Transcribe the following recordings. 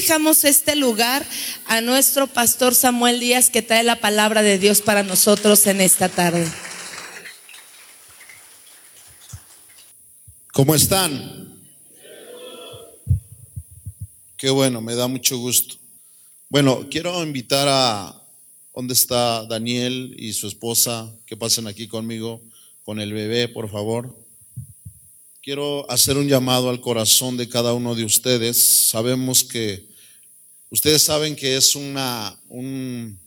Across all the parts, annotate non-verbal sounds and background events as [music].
dejamos este lugar a nuestro pastor Samuel Díaz que trae la palabra de Dios para nosotros en esta tarde. ¿Cómo están? Qué bueno, me da mucho gusto. Bueno, quiero invitar a ¿Dónde está Daniel y su esposa? Que pasen aquí conmigo, con el bebé, por favor. Quiero hacer un llamado al corazón de cada uno de ustedes. Sabemos que ustedes saben que es una, un,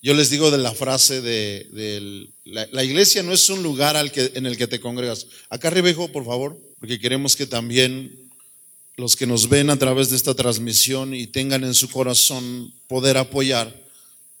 yo les digo de la frase de, la, iglesia no es un lugar al que, en el que te congregas. Acá arriba, por favor, porque queremos que también los que nos ven a través de esta transmisión y tengan en su corazón poder apoyar,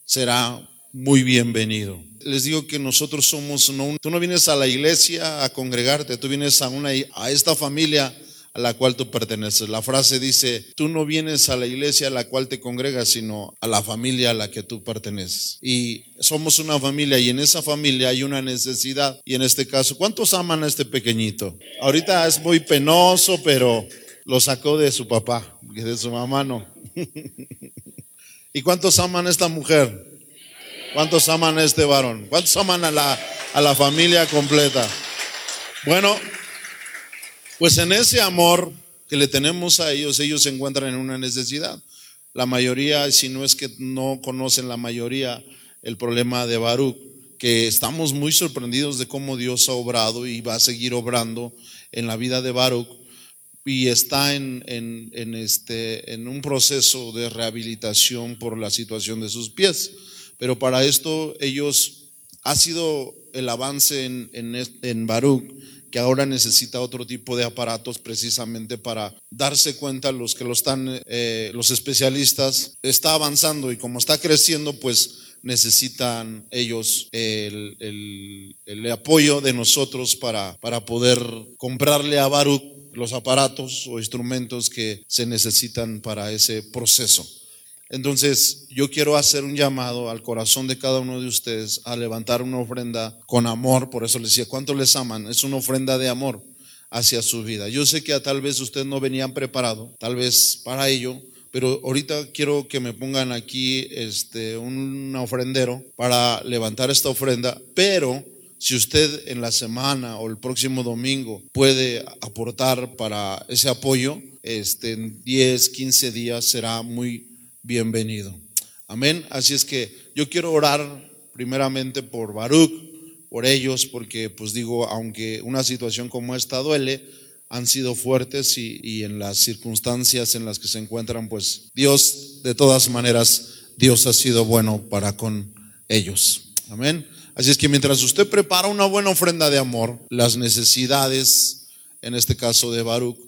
será muy bienvenido. Les digo que nosotros somos, no, tú no vienes a la iglesia a congregarte, tú vienes a, una, a esta familia a la cual tú perteneces. La frase dice, tú no vienes a la iglesia a la cual te congregas, sino a la familia a la que tú perteneces. Y somos una familia y en esa familia hay una necesidad. Y en este caso, ¿cuántos aman a este pequeñito? Ahorita es muy penoso, pero lo sacó de su papá, de su mamá no. [laughs] ¿Y cuántos aman a esta mujer? ¿Cuántos aman a este varón? ¿Cuántos aman a la, a la familia completa? Bueno, pues en ese amor que le tenemos a ellos, ellos se encuentran en una necesidad. La mayoría, si no es que no conocen la mayoría el problema de Baruch, que estamos muy sorprendidos de cómo Dios ha obrado y va a seguir obrando en la vida de Baruch y está en, en, este, en un proceso de rehabilitación por la situación de sus pies. Pero para esto ellos, ha sido el avance en, en, Baruch, que ahora necesita otro tipo de aparatos precisamente para darse cuenta los que lo están, eh, los especialistas, está avanzando y como está creciendo, pues necesitan ellos el, el, apoyo de nosotros para, para poder comprarle a Baruch los aparatos o instrumentos que se necesitan para ese proceso. Entonces, yo quiero hacer un llamado al corazón de cada uno de ustedes a levantar una ofrenda con amor. Por eso les decía, ¿cuánto les aman? Es una ofrenda de amor hacia su vida. Yo sé que tal vez ustedes no venían preparado, tal vez para ello, pero ahorita quiero que me pongan aquí este, un ofrendero para levantar esta ofrenda, pero si usted en la semana o el próximo domingo puede aportar para ese apoyo, este, en 10, 15 días será muy bienvenido. Amén. Así es que yo quiero orar primeramente por Baruch, por ellos, porque pues digo, aunque una situación como esta duele, han sido fuertes y, y en las circunstancias en las que se encuentran, pues Dios, de todas maneras, Dios ha sido bueno para con ellos. Amén. Así es que mientras usted prepara una buena ofrenda de amor, las necesidades, en este caso de Baruch,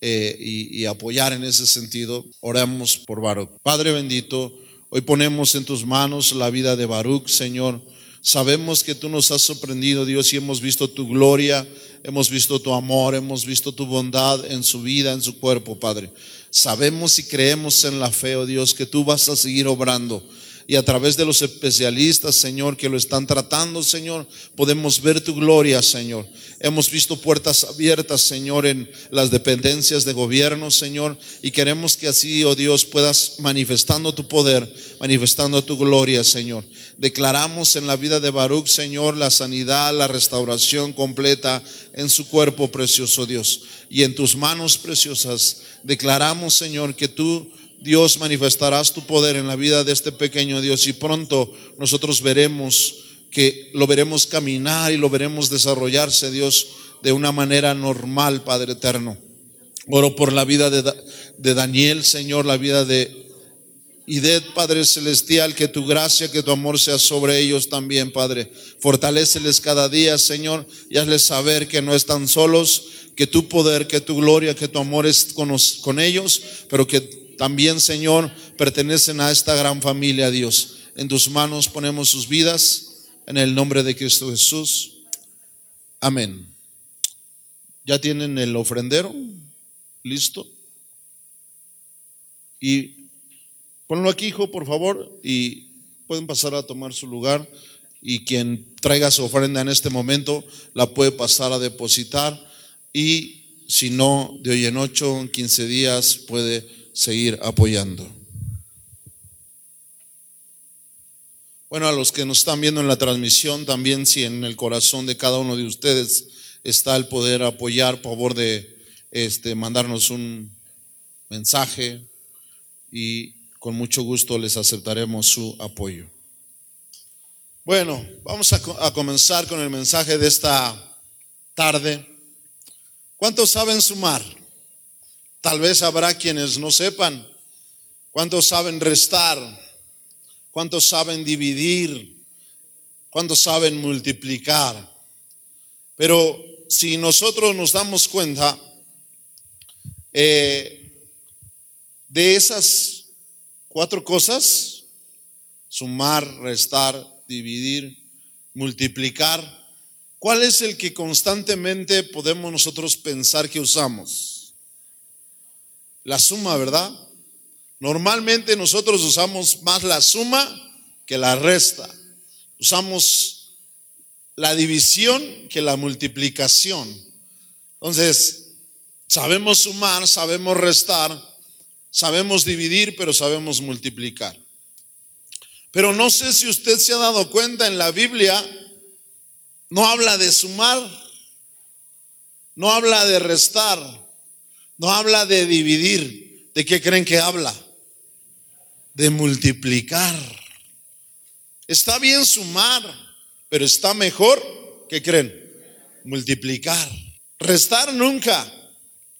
eh, y, apoyar en ese sentido, oremos por Baruch. Padre bendito, hoy ponemos en tus manos la vida de Baruch, Señor. Sabemos que tú nos has sorprendido, Dios, y hemos visto tu gloria, hemos visto tu amor, hemos visto tu bondad en su vida, en su cuerpo, Padre. Sabemos y creemos en la fe, oh Dios, que tú vas a seguir obrando y a través de los especialistas, Señor, que lo están tratando, Señor, podemos ver tu gloria, Señor. Hemos visto puertas abiertas, Señor, en las dependencias de gobierno, Señor, y queremos que así, oh Dios, puedas manifestando tu poder, manifestando tu gloria, Señor. Declaramos en la vida de Baruch, Señor, la sanidad, la restauración completa en su cuerpo, precioso Dios. Y en tus manos preciosas declaramos, Señor, que tú Dios manifestarás tu poder en la vida de este pequeño Dios y pronto nosotros veremos que lo veremos caminar y lo veremos desarrollarse, Dios, de una manera normal, Padre eterno. Oro por la vida de, de Daniel, Señor, la vida de Idet, Padre Celestial, que tu gracia, que tu amor sea sobre ellos también, Padre. Fortaléceles cada día, Señor, y hazles saber que no están solos, que tu poder, que tu gloria, que tu amor es con, con ellos, pero que también, Señor, pertenecen a esta gran familia, Dios. En tus manos ponemos sus vidas, en el nombre de Cristo Jesús. Amén. ¿Ya tienen el ofrendero? ¿Listo? Y ponlo aquí, hijo, por favor, y pueden pasar a tomar su lugar. Y quien traiga su ofrenda en este momento la puede pasar a depositar. Y si no, de hoy en ocho, en 15 días, puede seguir apoyando. Bueno, a los que nos están viendo en la transmisión, también si en el corazón de cada uno de ustedes está el poder apoyar, por favor de este, mandarnos un mensaje y con mucho gusto les aceptaremos su apoyo. Bueno, vamos a, a comenzar con el mensaje de esta tarde. ¿Cuántos saben sumar? Tal vez habrá quienes no sepan. ¿Cuántos saben restar? ¿Cuántos saben dividir? ¿Cuántos saben multiplicar? Pero si nosotros nos damos cuenta eh, de esas cuatro cosas, sumar, restar, dividir, multiplicar, ¿cuál es el que constantemente podemos nosotros pensar que usamos? La suma, ¿verdad? Normalmente nosotros usamos más la suma que la resta. Usamos la división que la multiplicación. Entonces, sabemos sumar, sabemos restar, sabemos dividir, pero sabemos multiplicar. Pero no sé si usted se ha dado cuenta en la Biblia, no habla de sumar, no habla de restar, no habla de dividir. ¿De qué creen que habla? de multiplicar. Está bien sumar, pero está mejor, ¿qué creen? Multiplicar. Restar nunca,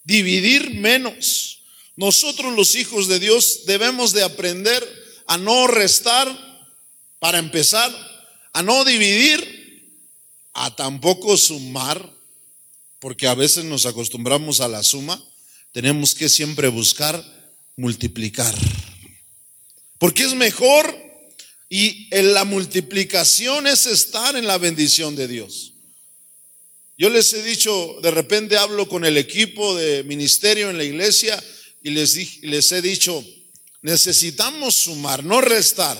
dividir menos. Nosotros los hijos de Dios debemos de aprender a no restar para empezar, a no dividir, a tampoco sumar, porque a veces nos acostumbramos a la suma, tenemos que siempre buscar multiplicar. Porque es mejor y en la multiplicación es estar en la bendición de Dios. Yo les he dicho, de repente hablo con el equipo de ministerio en la iglesia y les, les he dicho, necesitamos sumar, no restar.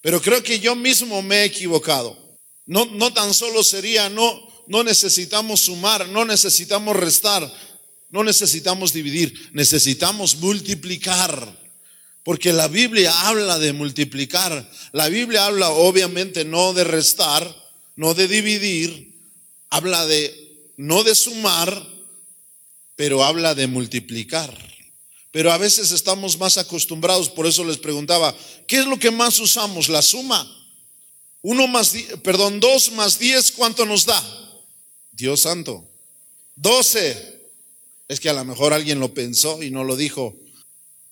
Pero creo que yo mismo me he equivocado. No, no tan solo sería, no, no necesitamos sumar, no necesitamos restar, no necesitamos dividir, necesitamos multiplicar. Porque la Biblia habla de multiplicar. La Biblia habla obviamente no de restar, no de dividir, habla de no de sumar, pero habla de multiplicar. Pero a veces estamos más acostumbrados, por eso les preguntaba, ¿qué es lo que más usamos? La suma. Uno más, perdón, dos más diez, ¿cuánto nos da? Dios santo. Doce. Es que a lo mejor alguien lo pensó y no lo dijo.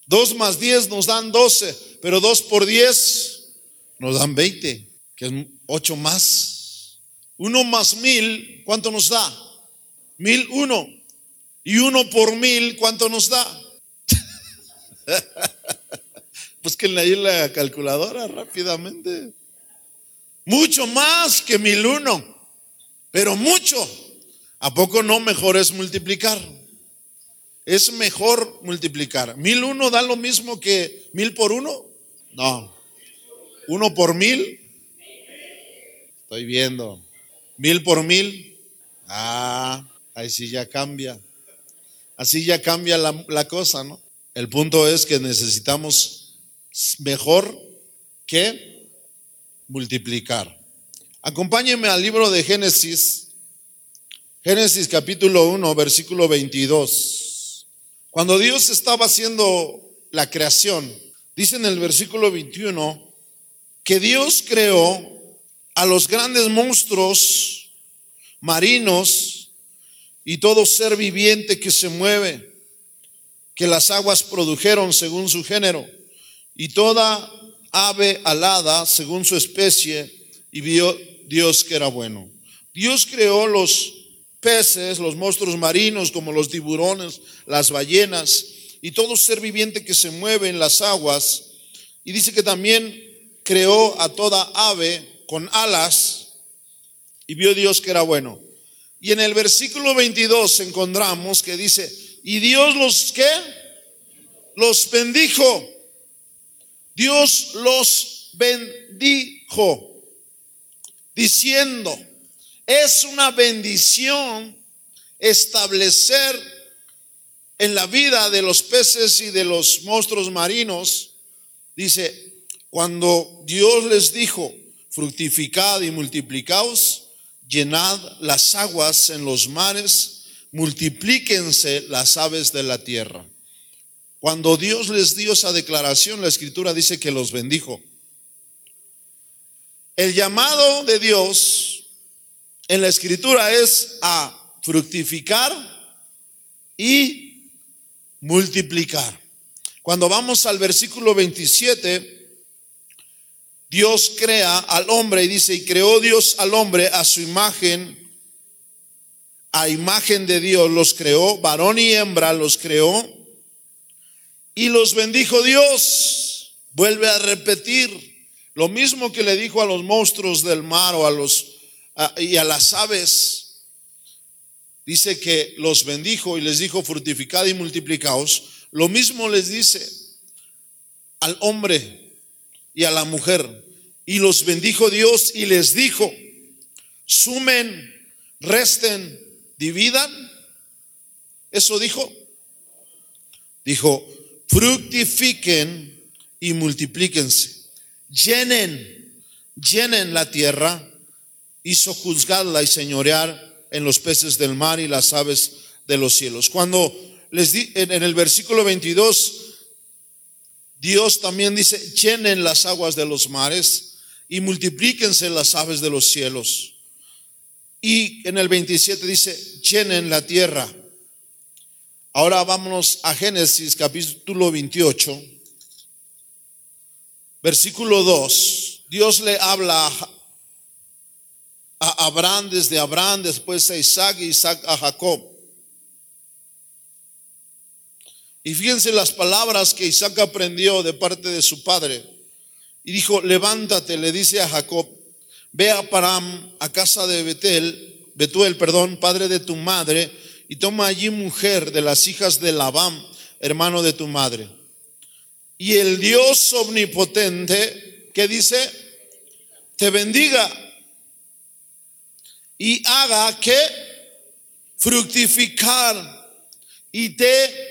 Dos más diez nos dan doce, pero dos por diez nos dan veinte, que es ocho más. Uno más mil, ¿cuánto nos da? Mil uno. Y uno por mil, ¿cuánto nos da? [laughs] pues que ahí la calculadora rápidamente. Mucho más que mil uno, pero mucho. ¿A poco no mejor es multiplicar? Es mejor multiplicar. ¿Mil uno da lo mismo que mil por uno? No. ¿Uno por mil? Estoy viendo. ¿Mil por mil? Ah, ahí sí ya cambia. Así ya cambia la, la cosa, ¿no? El punto es que necesitamos mejor que multiplicar. Acompáñenme al libro de Génesis, Génesis capítulo 1, versículo 22. Cuando Dios estaba haciendo la creación, dice en el versículo 21 que Dios creó a los grandes monstruos marinos y todo ser viviente que se mueve, que las aguas produjeron según su género, y toda ave alada según su especie, y vio Dios que era bueno. Dios creó los peces, los monstruos marinos como los tiburones, las ballenas y todo ser viviente que se mueve en las aguas. Y dice que también creó a toda ave con alas y vio Dios que era bueno. Y en el versículo 22 encontramos que dice, y Dios los que los bendijo. Dios los bendijo, diciendo, es una bendición establecer en la vida de los peces y de los monstruos marinos, dice, cuando Dios les dijo, fructificad y multiplicaos, llenad las aguas en los mares, multiplíquense las aves de la tierra. Cuando Dios les dio esa declaración, la escritura dice que los bendijo. El llamado de Dios en la escritura es a fructificar y multiplicar. Cuando vamos al versículo 27, Dios crea al hombre y dice, y creó Dios al hombre a su imagen, a imagen de Dios los creó, varón y hembra los creó, y los bendijo Dios. Vuelve a repetir lo mismo que le dijo a los monstruos del mar o a los y a las aves. Dice que los bendijo y les dijo fructificad y multiplicaos. Lo mismo les dice al hombre y a la mujer. Y los bendijo Dios y les dijo, sumen, resten, dividan. Eso dijo. Dijo, fructifiquen y multiplíquense. Llenen, llenen la tierra. Hizo juzgarla y señorear en los peces del mar y las aves de los cielos. Cuando les di en el versículo 22 Dios también dice, llenen las aguas de los mares y multiplíquense las aves de los cielos. Y en el 27 dice, llenen la tierra. Ahora vámonos a Génesis capítulo 28, versículo 2. Dios le habla a Abraham desde Abraham, después a Isaac y Isaac a Jacob. Y fíjense las palabras que Isaac aprendió de parte de su padre. Y dijo, levántate, le dice a Jacob, ve a Param, a casa de Betel, Betuel, perdón, padre de tu madre, y toma allí mujer de las hijas de Labán, hermano de tu madre. Y el Dios omnipotente, que dice, te bendiga y haga que fructificar y te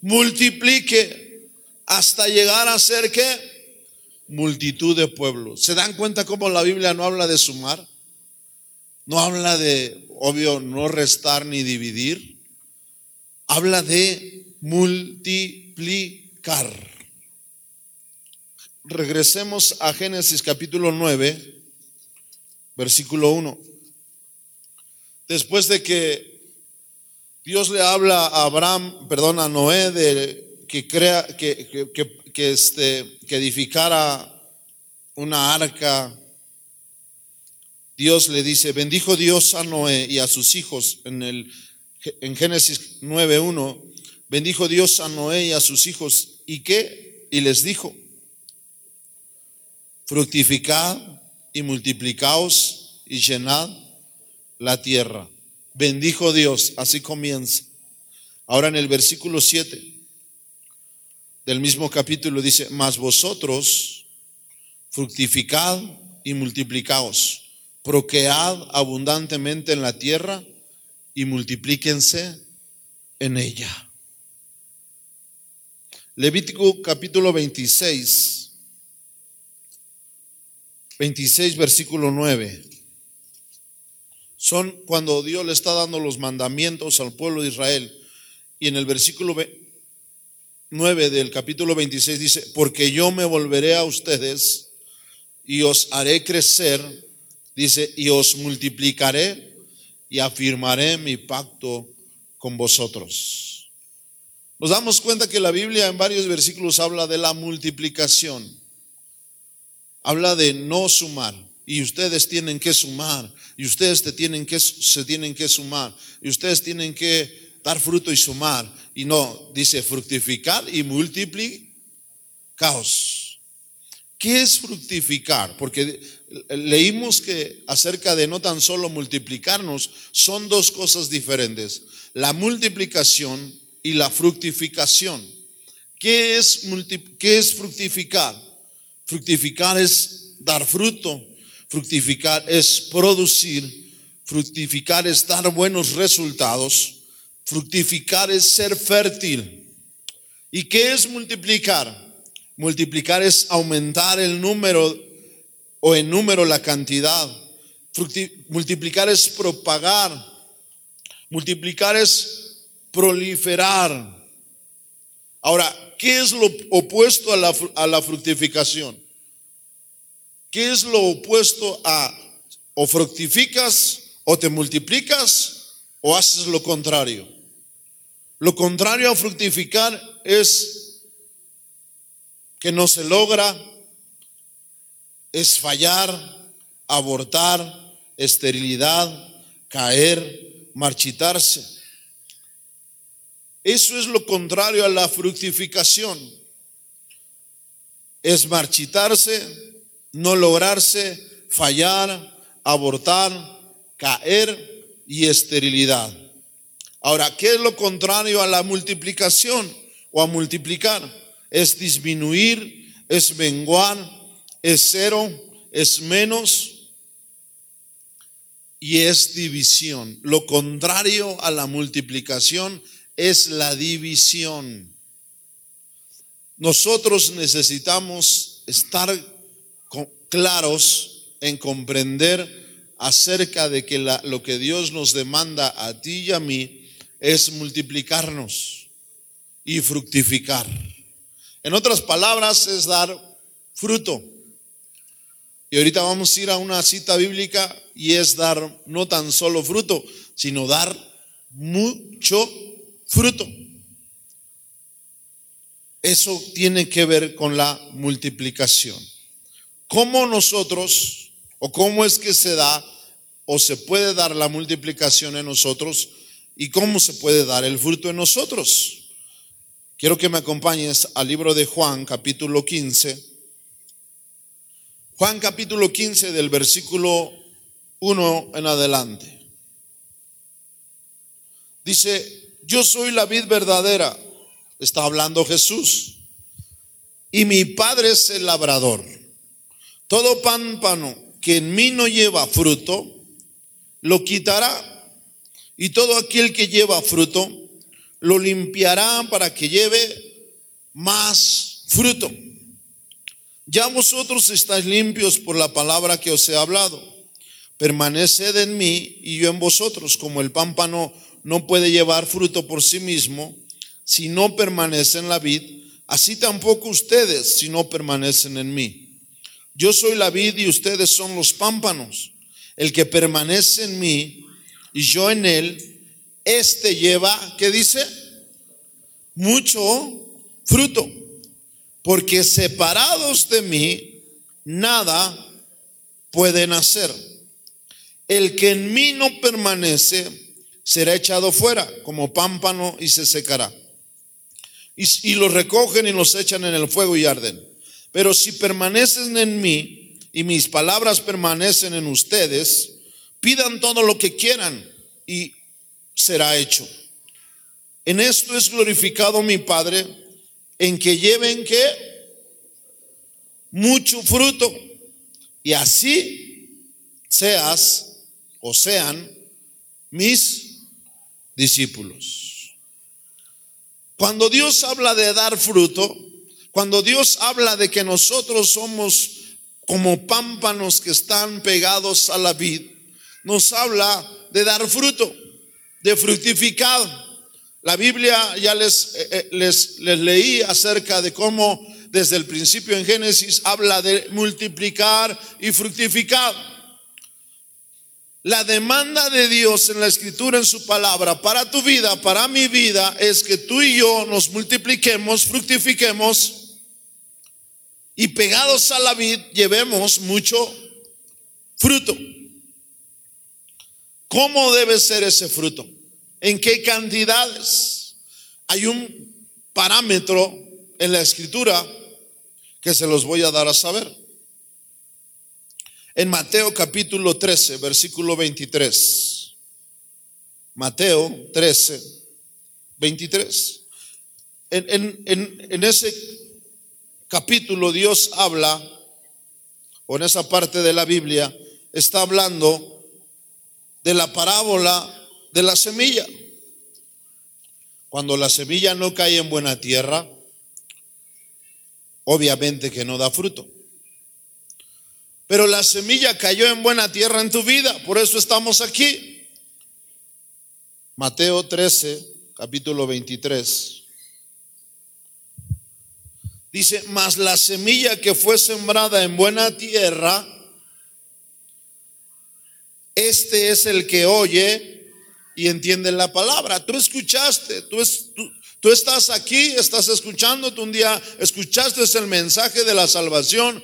multiplique hasta llegar a ser que multitud de pueblos. ¿Se dan cuenta cómo la Biblia no habla de sumar? No habla de, obvio, no restar ni dividir. Habla de multiplicar. Regresemos a Génesis capítulo 9, versículo 1. Después de que Dios le habla a Abraham, perdón, a Noé de que crea que, que, este, que edificara una arca. Dios le dice, bendijo Dios a Noé y a sus hijos en el en Génesis 9:1, bendijo Dios a Noé y a sus hijos y qué? Y les dijo, fructificad y multiplicaos y llenad la tierra bendijo Dios, así comienza. Ahora en el versículo 7 del mismo capítulo dice, mas vosotros fructificad y multiplicaos, proquead abundantemente en la tierra y multiplíquense en ella. Levítico capítulo 26, 26 versículo 9 son cuando Dios le está dando los mandamientos al pueblo de Israel. Y en el versículo 9 del capítulo 26 dice, porque yo me volveré a ustedes y os haré crecer, dice, y os multiplicaré y afirmaré mi pacto con vosotros. Nos damos cuenta que la Biblia en varios versículos habla de la multiplicación, habla de no sumar, y ustedes tienen que sumar, y ustedes te tienen que, se tienen que sumar, y ustedes tienen que dar fruto y sumar. Y no, dice fructificar y multiplicaos. ¿Qué es fructificar? Porque leímos que acerca de no tan solo multiplicarnos, son dos cosas diferentes. La multiplicación y la fructificación. ¿Qué es, qué es fructificar? Fructificar es dar fruto, Fructificar es producir, fructificar es dar buenos resultados, Fructificar es ser fértil. ¿Y qué es multiplicar? Multiplicar es aumentar el número o en número la cantidad. multiplicar es propagar. Multiplicar es proliferar. Ahora, ¿qué es lo opuesto a la, a la fructificación? ¿Qué es lo opuesto a o fructificas o te multiplicas o haces lo contrario? Lo contrario a fructificar es que no se logra, es fallar, abortar, esterilidad, caer, marchitarse. Eso es lo contrario a la fructificación. Es marchitarse, no lograrse, fallar, abortar, caer y esterilidad. Ahora, ¿qué es lo contrario a la multiplicación o a multiplicar? Es disminuir, es menguar, es cero, es menos y es división. Lo contrario a la multiplicación es la división. Nosotros necesitamos estar claros en comprender acerca de que lo que Dios nos demanda a ti y a mí es multiplicarnos y fructificar. En otras palabras, es dar fruto. Y ahorita vamos a ir a una cita bíblica y es dar no tan solo fruto, sino dar mucho fruto. Eso tiene que ver con la multiplicación. ¿Cómo nosotros, o cómo es que se da, o se puede dar la multiplicación en nosotros, y cómo se puede dar el fruto en nosotros? Quiero que me acompañes al libro de Juan, capítulo 15. Juan capítulo 15 del versículo 1 en adelante. Dice, yo soy la vid verdadera, está hablando Jesús, y mi padre es el labrador. Todo pámpano que en mí no lleva fruto, lo quitará. Y todo aquel que lleva fruto, lo limpiará para que lleve más fruto. Ya vosotros estáis limpios por la palabra que os he hablado. Permaneced en mí y yo en vosotros, como el pámpano no puede llevar fruto por sí mismo si no permanece en la vid, así tampoco ustedes si no permanecen en mí. Yo soy la vid y ustedes son los pámpanos. El que permanece en mí y yo en él, este lleva, ¿qué dice? Mucho fruto. Porque separados de mí, nada pueden hacer. El que en mí no permanece será echado fuera como pámpano y se secará. Y, y los recogen y los echan en el fuego y arden. Pero si permanecen en mí y mis palabras permanecen en ustedes, pidan todo lo que quieran y será hecho. En esto es glorificado mi Padre, en que lleven que mucho fruto y así seas o sean mis discípulos. Cuando Dios habla de dar fruto, cuando Dios habla de que nosotros somos como pámpanos que están pegados a la vid, nos habla de dar fruto, de fructificar. La Biblia ya les, eh, eh, les, les leí acerca de cómo desde el principio en Génesis habla de multiplicar y fructificar. La demanda de Dios en la escritura, en su palabra, para tu vida, para mi vida, es que tú y yo nos multipliquemos, fructifiquemos y pegados a la vid llevemos mucho fruto. ¿Cómo debe ser ese fruto? ¿En qué cantidades? Hay un parámetro en la escritura que se los voy a dar a saber. En Mateo capítulo 13, versículo 23. Mateo 13, 23. En, en, en, en ese capítulo Dios habla, o en esa parte de la Biblia, está hablando de la parábola de la semilla. Cuando la semilla no cae en buena tierra, obviamente que no da fruto. Pero la semilla cayó en buena tierra en tu vida, por eso estamos aquí. Mateo 13, capítulo 23. Dice, mas la semilla que fue sembrada en buena tierra, este es el que oye y entiende la palabra. Tú escuchaste, tú, estás aquí, estás escuchando, tú un día escuchaste el mensaje de la salvación,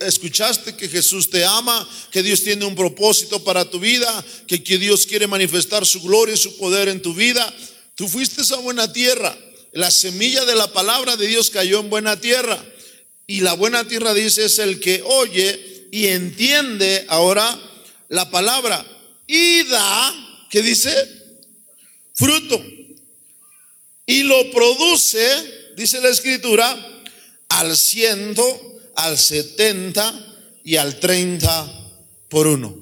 escuchaste que Jesús te ama, que Dios tiene un propósito para tu vida, que, que Dios quiere manifestar su gloria y su poder en tu vida. Tú fuiste a buena tierra la semilla de la palabra de Dios cayó en buena tierra. Y la buena tierra dice es el que oye y entiende ahora la palabra y da, ¿qué dice? Fruto. Y lo produce, dice la escritura, al ciento, al setenta y al treinta por uno.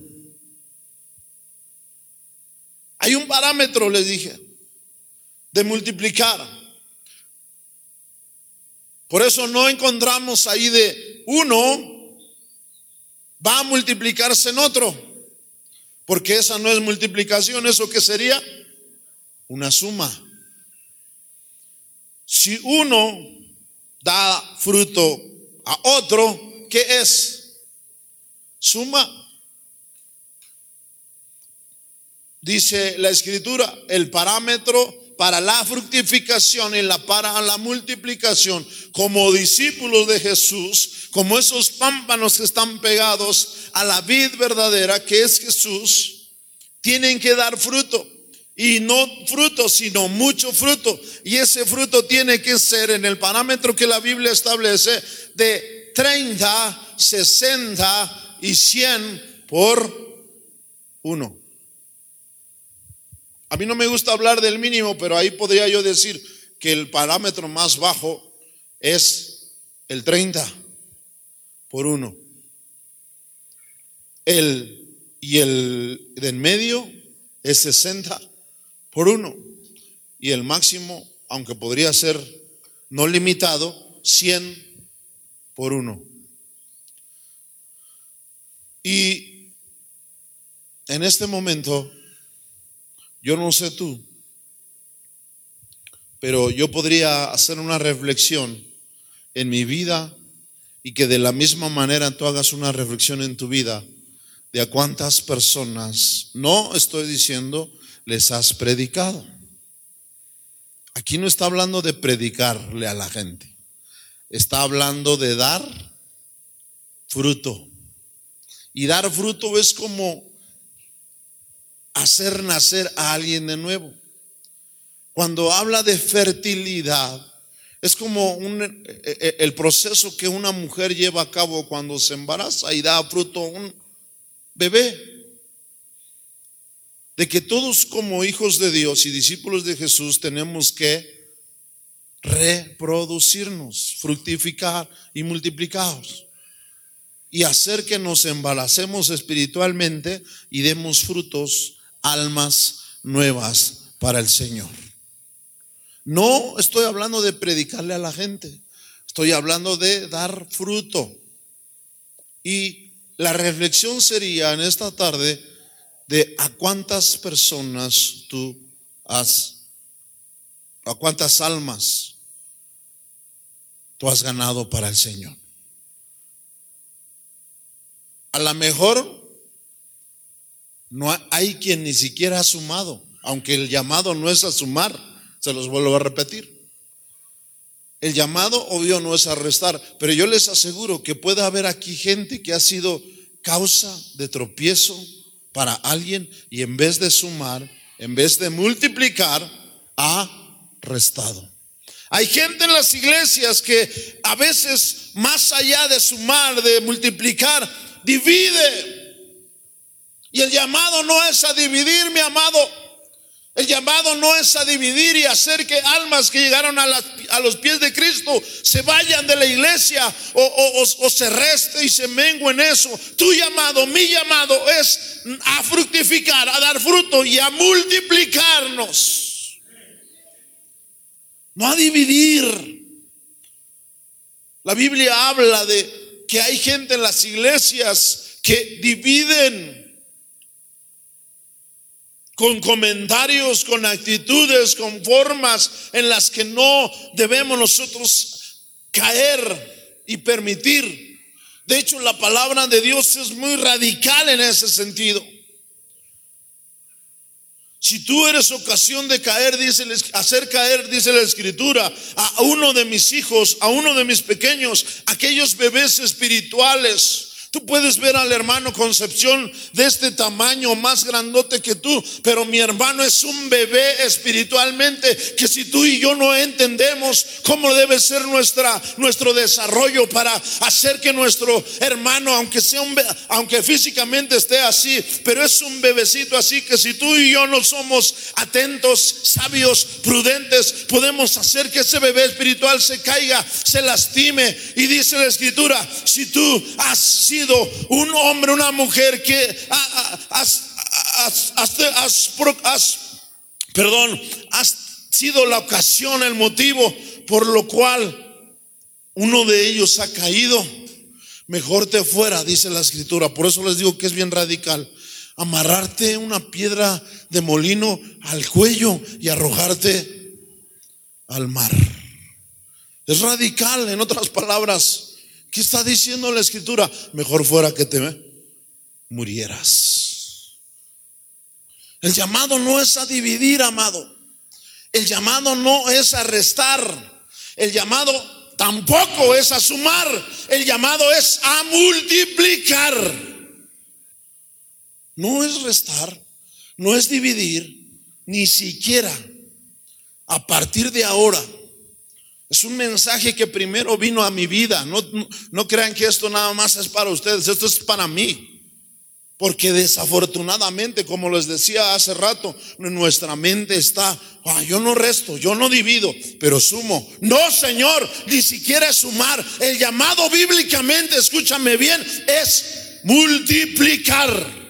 Hay un parámetro, les dije, de multiplicar. Por eso no encontramos ahí de uno va a multiplicarse en otro. Porque esa no es multiplicación, ¿eso qué sería? Una suma. Si uno da fruto a otro, ¿qué es? Suma. Dice la escritura, el parámetro para la fructificación y la, para la multiplicación como discípulos de Jesús, como esos pámpanos que están pegados a la vid verdadera que es Jesús, tienen que dar fruto. Y no fruto, sino mucho fruto. Y ese fruto tiene que ser en el parámetro que la Biblia establece de 30, 60 y 100 por uno. A mí no me gusta hablar del mínimo, pero ahí podría yo decir que el parámetro más bajo es el 30 por uno. El, y el de en medio es 60 por uno. Y el máximo, aunque podría ser no limitado, 100 por uno. Y en este momento yo no sé tú, pero yo podría hacer una reflexión en mi vida y que de la misma manera tú hagas una reflexión en tu vida de a cuántas personas, no estoy diciendo, les has predicado. Aquí no está hablando de predicarle a la gente, está hablando de dar fruto. Y dar fruto es como hacer nacer a alguien de nuevo. Cuando habla de fertilidad, es como eh, eh, el proceso que una mujer lleva a cabo cuando se embaraza y da fruto a un bebé. De que todos como hijos de Dios y discípulos de Jesús tenemos que reproducirnos, fructificar y multiplicar y hacer que nos embalacemos espiritualmente y demos frutos almas nuevas para el Señor. No estoy hablando de predicarle a la gente, estoy hablando de dar fruto. Y la reflexión sería en esta tarde de a cuántas personas tú has, a cuántas almas tú has ganado para el Señor. A lo mejor no hay quien ni siquiera ha sumado, aunque el llamado no es a sumar, se los vuelvo a repetir. El llamado obvio no es a restar, pero yo les aseguro que puede haber aquí gente que ha sido causa de tropiezo para alguien y en vez de sumar, en vez de multiplicar, ha restado. Hay gente en las iglesias que a veces, más allá de sumar, de multiplicar, divide y el llamado no es a dividir, mi amado. El llamado no es a dividir y hacer que almas que llegaron a, los pies de Cristo se vayan de la iglesia o, se reste y se menguen en eso. Tu llamado, mi llamado es a fructificar, a dar fruto y a multiplicarnos. no a dividir. La Biblia habla de que hay gente en las iglesias que dividen con comentarios, con actitudes, con formas en las que no debemos nosotros caer y permitir. De hecho, la palabra de Dios es muy radical en ese sentido. Si tú eres ocasión de caer, dice, hacer caer, dice la escritura, a uno de mis hijos, a uno de mis pequeños, aquellos bebés espirituales, Tú puedes ver al hermano Concepción de este tamaño, más grandote que tú, pero mi hermano es un bebé espiritualmente que si tú y yo no entendemos cómo debe ser nuestra, nuestro desarrollo para hacer que nuestro hermano, aunque sea un, aunque físicamente esté así, pero es un bebecito así que si tú y yo no somos atentos, sabios, prudentes, podemos hacer que ese bebé espiritual se caiga, se lastime. Y dice la escritura, si tú has sido un hombre, una mujer que has, perdón, has sido la ocasión, el motivo por lo cual uno de ellos ha caído, mejor te fuera, dice la escritura. Por eso les digo que es bien radical. Amarrarte una piedra de molino al cuello y arrojarte al mar. Es radical, en otras palabras. ¿Qué está diciendo la escritura? Mejor fuera que te murieras. El llamado no es a dividir, amado. El llamado no es a restar. El llamado tampoco es a sumar. El llamado es a multiplicar. No es restar, no es dividir, ni siquiera a partir de ahora es un mensaje que primero vino a mi vida. No, no, crean que esto nada más es para ustedes, esto es para mí. Porque desafortunadamente, como les decía hace rato, nuestra mente está, ah, yo no resto, yo no divido, pero sumo. No, Señor, ni siquiera es sumar. El llamado bíblicamente, escúchame bien, es multiplicar.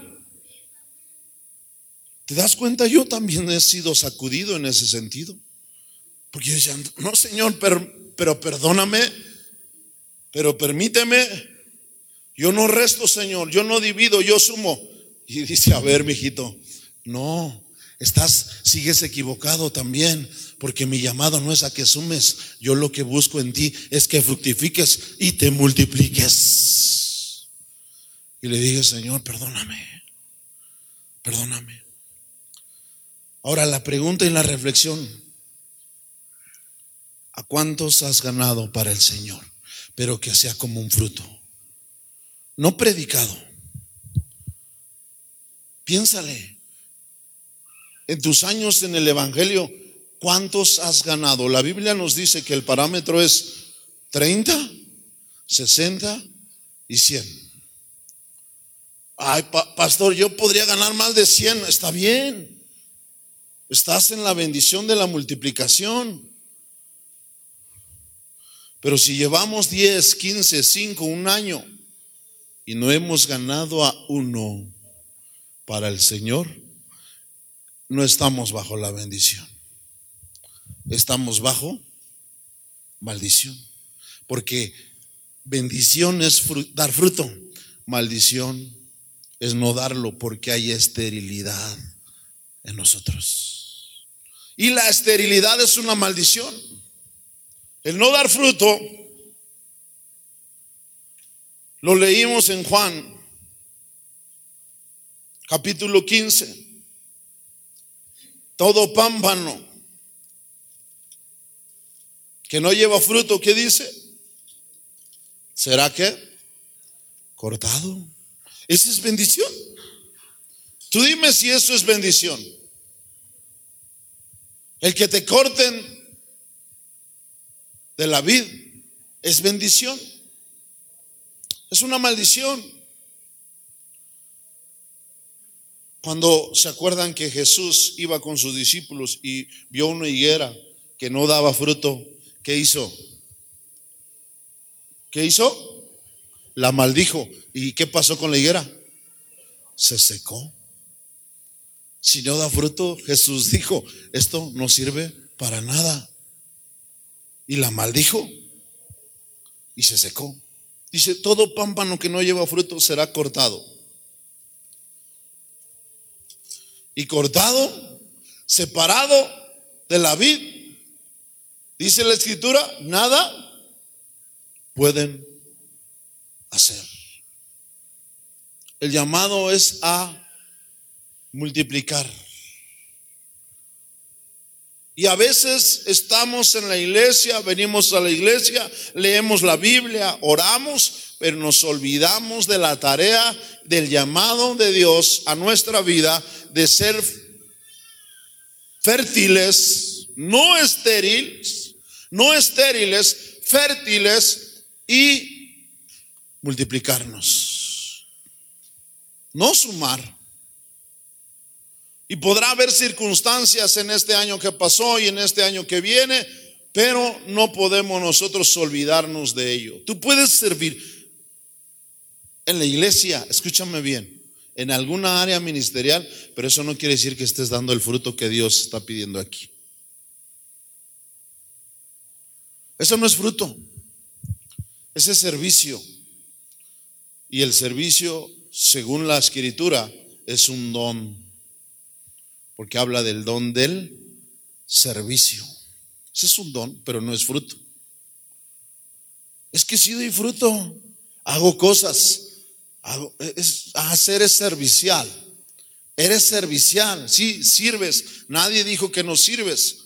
¿Te das cuenta? Yo también he sido sacudido en ese sentido. Porque yo decía, no Señor, pero, pero perdóname, pero permíteme, yo no resto Señor, yo no divido, yo sumo. Y dice, a ver, mijito, no, estás, sigues equivocado también, porque mi llamado no es a que sumes, yo lo que busco en ti es que fructifiques y te multipliques. Y le dije, Señor, perdóname, perdóname. Ahora la pregunta y la reflexión, ¿A cuántos has ganado para el Señor? Pero que sea como un fruto. No predicado. Piénsale. En tus años en el Evangelio, ¿cuántos has ganado? La Biblia nos dice que el parámetro es 30, 60 y 100. Ay, pastor, yo podría ganar más de 100. Está bien. Estás en la bendición de la multiplicación. Pero si llevamos 10, 15, 5, un año y no hemos ganado a uno para el Señor, no estamos bajo la bendición. Estamos bajo maldición. Porque bendición es dar fruto, maldición es no darlo porque hay esterilidad en nosotros. Y la esterilidad es una maldición. El no dar fruto, lo leímos en Juan, capítulo 15. Todo pámpano que no lleva fruto, ¿qué dice? ¿Será que? Cortado. Esa es bendición. Tú dime si eso es bendición. El que te corten de la vid es bendición. Es una maldición. Cuando se acuerdan que Jesús iba con sus discípulos y vio una higuera que no daba fruto, ¿qué hizo? ¿Qué hizo? La maldijo. ¿Y qué pasó con la higuera? Se secó. Si no da fruto, Jesús dijo, esto no sirve para nada. Y la maldijo y se secó. Dice, todo pámpano que no lleva fruto será cortado. Y cortado, separado de la vid, dice la escritura, nada pueden hacer. El llamado es a multiplicar. Y a veces estamos en la iglesia, venimos a la iglesia, leemos la Biblia, oramos, pero nos olvidamos de la tarea del llamado de Dios a nuestra vida de ser fértiles, no estériles, no estériles, fértiles y multiplicarnos. No sumar. Y podrá haber circunstancias en este año que pasó y en este año que viene, pero no podemos nosotros olvidarnos de ello. Tú puedes servir en la iglesia, escúchame bien, en alguna área ministerial, pero eso no quiere decir que estés dando el fruto que Dios está pidiendo aquí. Eso no es fruto, ese es servicio. Y el servicio, según la escritura, es un don porque habla del don del servicio. Ese es un don, pero no es fruto. Es que si doy fruto, hago cosas, hago, es, hacer es servicial. Eres servicial, sí, sirves. Nadie dijo que no sirves.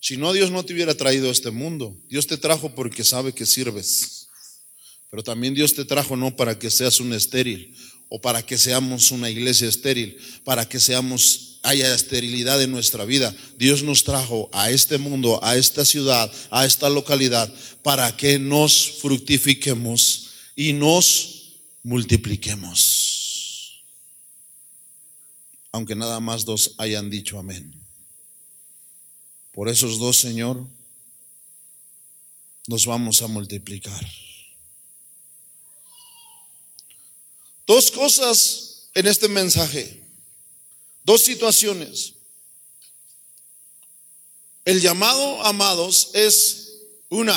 Si no, Dios no te hubiera traído a este mundo. Dios te trajo porque sabe que sirves. Pero también Dios te trajo no para que seas un estéril o para que seamos una iglesia estéril, para que seamos haya esterilidad en nuestra vida. Dios nos trajo a este mundo, a esta ciudad, a esta localidad, para que nos fructifiquemos y nos multipliquemos. Aunque nada más dos hayan dicho amén. Por esos dos, Señor, nos vamos a multiplicar. Dos cosas en este mensaje. Dos situaciones. El llamado, amados, es una,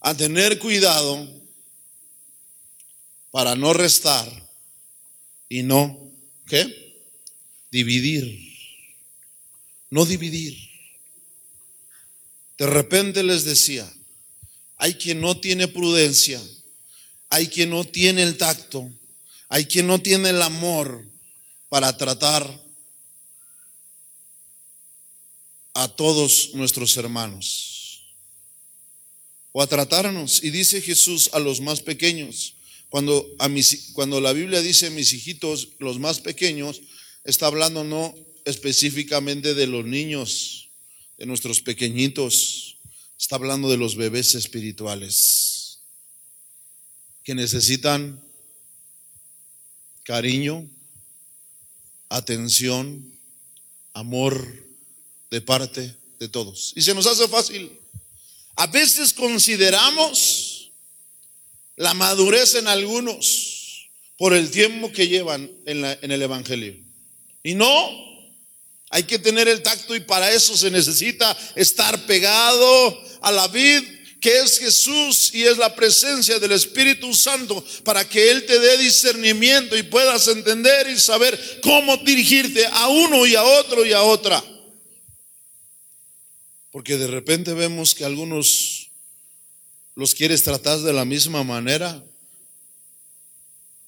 a tener cuidado para no restar y no, ¿qué? Dividir. No dividir. De repente les decía, hay quien no tiene prudencia, hay quien no tiene el tacto, hay quien no tiene el amor para tratar a todos nuestros hermanos. O a tratarnos. Y dice Jesús a los más pequeños, cuando, a mis, cuando la Biblia dice mis hijitos, los más pequeños, está hablando no específicamente de los niños, de nuestros pequeñitos, está hablando de los bebés espirituales que necesitan cariño, atención, amor de parte de todos. Y se nos hace fácil. A veces consideramos la madurez en algunos por el tiempo que llevan en, el Evangelio. Y no, hay que tener el tacto y para eso se necesita estar pegado a la vid que es Jesús y es la presencia del Espíritu Santo para que Él te dé discernimiento y puedas entender y saber cómo dirigirte a uno y a otro y a otra. Porque de repente vemos que algunos los quieres tratar de la misma manera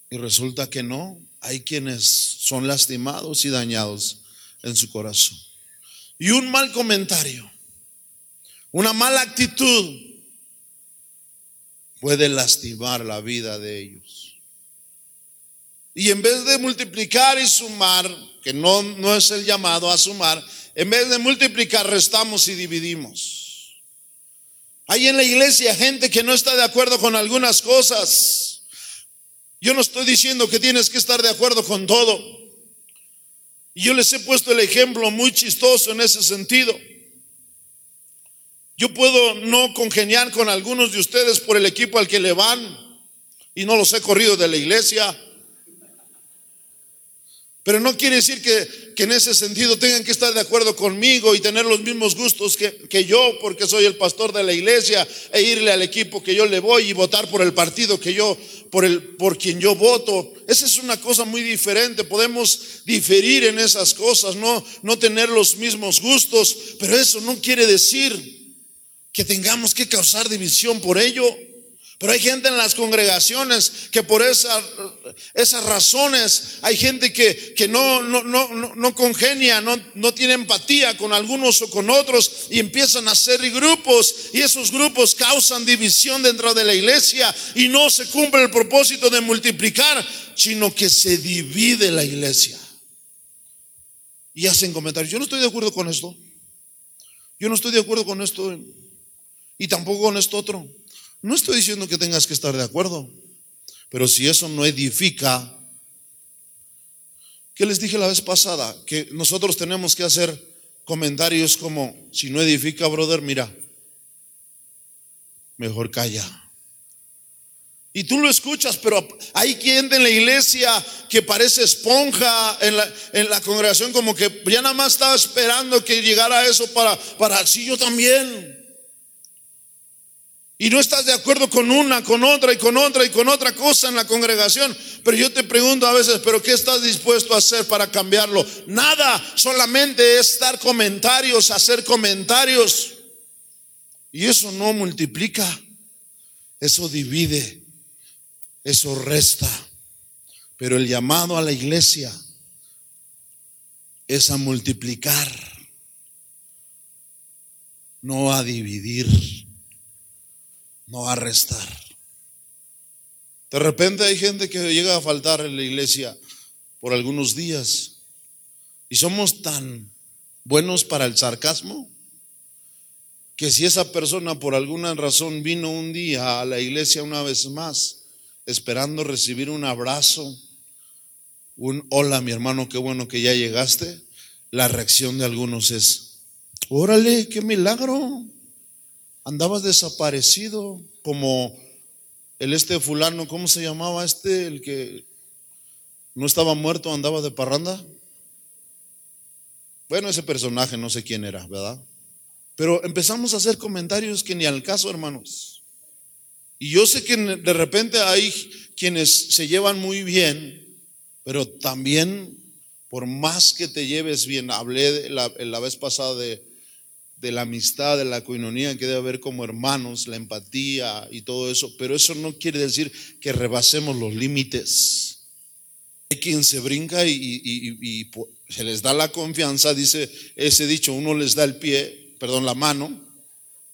y resulta que no. Hay quienes son lastimados y dañados en su corazón. Y un mal comentario, una mala actitud puede lastimar la vida de ellos. Y en vez de multiplicar y sumar, que no, no es el llamado a sumar, en vez de multiplicar, restamos y dividimos. Hay en la iglesia gente que no está de acuerdo con algunas cosas. Yo no estoy diciendo que tienes que estar de acuerdo con todo. Y yo les he puesto el ejemplo muy chistoso en ese sentido. Yo puedo no congeniar con algunos de ustedes por el equipo al que le van y no los he corrido de la iglesia. Pero no quiere decir que, que, en ese sentido tengan que estar de acuerdo conmigo y tener los mismos gustos que, que, yo, porque soy el pastor de la iglesia, e irle al equipo que yo le voy y votar por el partido que yo, por, el, por quien yo voto. Esa es una cosa muy diferente. Podemos diferir en esas cosas, no, no tener los mismos gustos, pero eso no quiere decir que tengamos que causar división por ello. Pero hay gente en las congregaciones que por esa, esas razones, hay gente que, no, congenia, no tiene empatía con algunos o con otros y empiezan a hacer grupos y esos grupos causan división dentro de la iglesia y no se cumple el propósito de multiplicar, sino que se divide la iglesia. Y hacen comentarios, yo no estoy de acuerdo con esto, yo no estoy de acuerdo con esto y tampoco con esto otro. No estoy diciendo que tengas que estar de acuerdo, pero si eso no edifica, ¿qué les dije la vez pasada? Que nosotros tenemos que hacer comentarios como, si no edifica, brother, mira, mejor calla. Y tú lo escuchas, pero hay quien en la iglesia que parece esponja en la, en la congregación, como que ya nada más estaba esperando que llegara eso para, para, sí, yo también. Y no estás de acuerdo con una, con otra y con otra y con otra cosa en la congregación. Pero yo te pregunto a veces, ¿pero qué estás dispuesto a hacer para cambiarlo? Nada, solamente es dar comentarios, hacer comentarios. Y eso no multiplica, eso divide, eso resta. Pero el llamado a la iglesia es a multiplicar, no a dividir no a restar. De repente hay gente que llega a faltar en la iglesia por algunos días y somos tan buenos para el sarcasmo que si esa persona por alguna razón vino un día a la iglesia una vez más esperando recibir un abrazo, un hola mi hermano, qué bueno que ya llegaste, la reacción de algunos es, órale, qué milagro andabas desaparecido como el este fulano, ¿cómo se llamaba este? El que no estaba muerto, andaba de parranda. Bueno, ese personaje no sé quién era, ¿verdad? Pero empezamos a hacer comentarios que ni al caso, hermanos. Y yo sé que de repente hay quienes se llevan muy bien, pero también, por más que te lleves bien, hablé la, la vez pasada de de la amistad, de la coinonía que debe haber como hermanos, la empatía y todo eso, pero eso no quiere decir que rebasemos los límites. Hay quien se brinca y, se les da la confianza, dice ese dicho, uno les da el pie, perdón, la mano,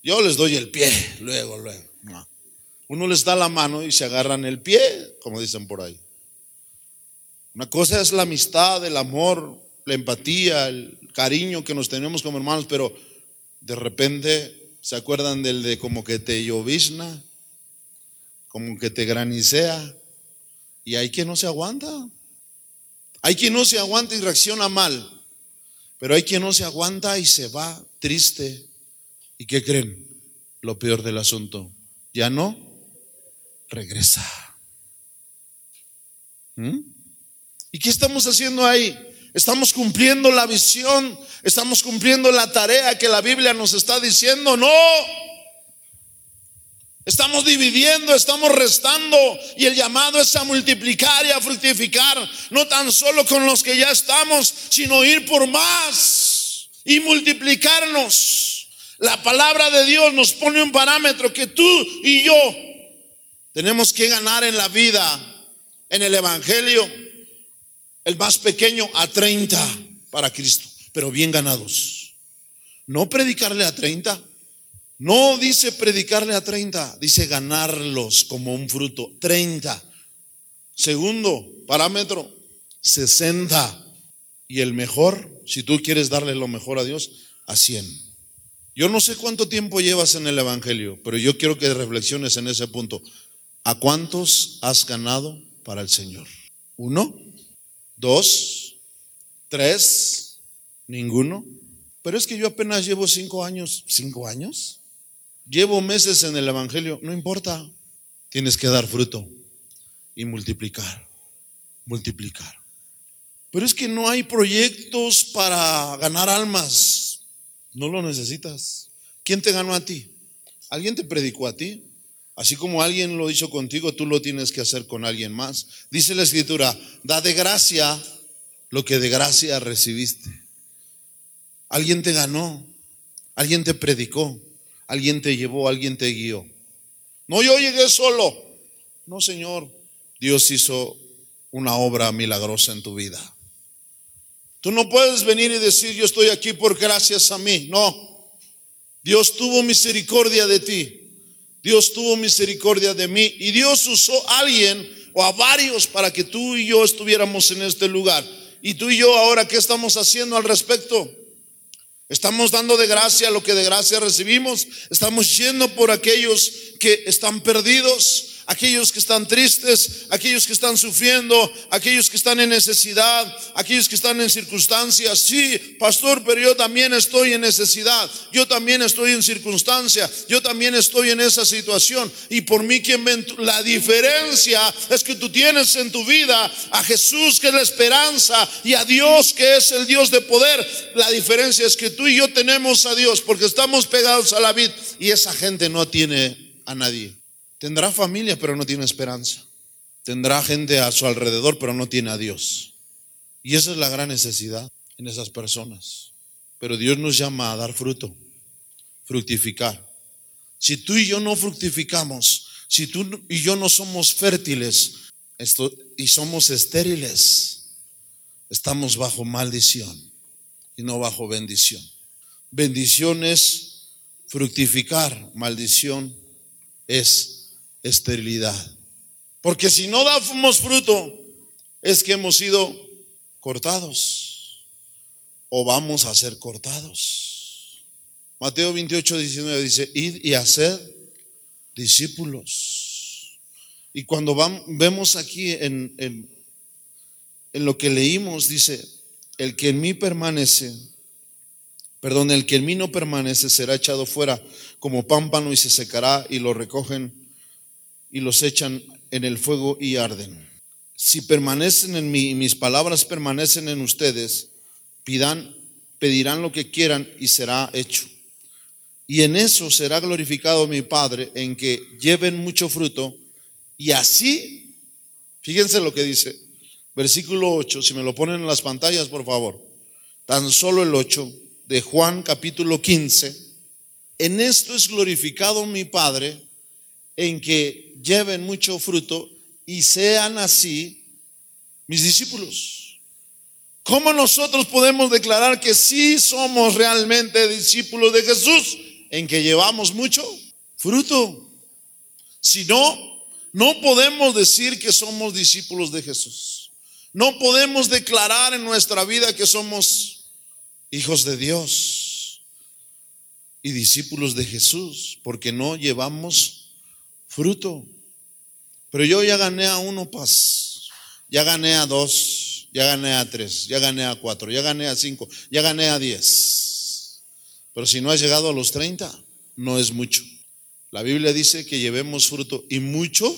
yo les doy el pie, luego, luego. Uno les da la mano y se agarran el pie, como dicen por ahí. Una cosa es la amistad, el amor, la empatía, el cariño que nos tenemos como hermanos, pero de repente, ¿se acuerdan del de como que te llovizna? Como que te granicea. Y hay quien no se aguanta. Hay quien no se aguanta y reacciona mal. Pero hay quien no se aguanta y se va triste. ¿Y qué creen? Lo peor del asunto. Ya no regresa. ¿Mm? ¿Y qué estamos haciendo ahí? Estamos cumpliendo la visión, estamos cumpliendo la tarea que la Biblia nos está diciendo. No, estamos dividiendo, estamos restando y el llamado es a multiplicar y a fructificar, no tan solo con los que ya estamos, sino ir por más y multiplicarnos. La palabra de Dios nos pone un parámetro que tú y yo tenemos que ganar en la vida, en el Evangelio el más pequeño a 30 para Cristo, pero bien ganados. No predicarle a 30. No dice predicarle a 30, dice ganarlos como un fruto. 30. Segundo parámetro, 60. Y el mejor, si tú quieres darle lo mejor a Dios, a 100. Yo no sé cuánto tiempo llevas en el Evangelio, pero yo quiero que reflexiones en ese punto. ¿A cuántos has ganado para el Señor? ¿Uno? Dos, tres, ninguno. Pero es que yo apenas llevo cinco años, cinco años. Llevo meses en el Evangelio, no importa. Tienes que dar fruto y multiplicar, multiplicar. Pero es que no hay proyectos para ganar almas. No lo necesitas. ¿Quién te ganó a ti? ¿Alguien te predicó a ti? Así como alguien lo hizo contigo, tú lo tienes que hacer con alguien más. Dice la escritura, da de gracia lo que de gracia recibiste. Alguien te ganó, alguien te predicó, alguien te llevó, alguien te guió. No, yo llegué solo. No, Señor, Dios hizo una obra milagrosa en tu vida. Tú no puedes venir y decir, yo estoy aquí por gracias a mí. No. Dios tuvo misericordia de ti. Dios tuvo misericordia de mí. Y Dios usó a alguien o a varios para que tú y yo estuviéramos en este lugar. Y tú y yo ahora, ¿qué estamos haciendo al respecto? Estamos dando de gracia lo que de gracia recibimos. Estamos yendo por aquellos que están perdidos aquellos que están tristes, aquellos que están sufriendo, aquellos que están en necesidad, aquellos que están en circunstancias. Sí, pastor, pero yo también estoy en necesidad, yo también estoy en circunstancia, yo también estoy en esa situación. Y por mí quien la diferencia es que tú tienes en tu vida a Jesús que es la esperanza y a Dios que es el Dios de poder. La diferencia es que tú y yo tenemos a Dios porque estamos pegados a la vid y esa gente no tiene a nadie. Tendrá familia, pero no tiene esperanza. Tendrá gente a su alrededor, pero no tiene a Dios. Y esa es la gran necesidad en esas personas. Pero Dios nos llama a dar fruto, fructificar. Si tú y yo no fructificamos, si tú y yo no somos fértiles y somos estériles, estamos bajo maldición y no bajo bendición. Bendición es fructificar, maldición es esterilidad. Porque si no damos fruto, es que hemos sido cortados o vamos a ser cortados. Mateo 28, 19 dice, id y haced discípulos. Y cuando vemos aquí en, en, en lo que leímos, dice, el que en mí permanece, perdón, el que en mí no permanece será echado fuera como pámpano y se secará y lo recogen y los echan en el fuego y arden. Si permanecen en mí y mis palabras permanecen en ustedes, pidan, pedirán lo que quieran y será hecho. Y en eso será glorificado mi Padre, en que lleven mucho fruto. Y así, fíjense lo que dice, versículo 8, si me lo ponen en las pantallas, por favor. Tan solo el 8 de Juan capítulo 15. En esto es glorificado mi Padre, en que lleven mucho fruto y sean así mis discípulos. ¿Cómo nosotros podemos declarar que sí somos realmente discípulos de Jesús? En que llevamos mucho fruto. Si no, no podemos decir que somos discípulos de Jesús. No podemos declarar en nuestra vida que somos hijos de Dios y discípulos de Jesús, porque no llevamos fruto. Pero yo ya gané a uno paz, ya gané a dos, ya gané a tres, ya gané a cuatro, ya gané a cinco, ya gané a diez. Pero si no has llegado a los treinta, no es mucho. La Biblia dice que llevemos fruto y mucho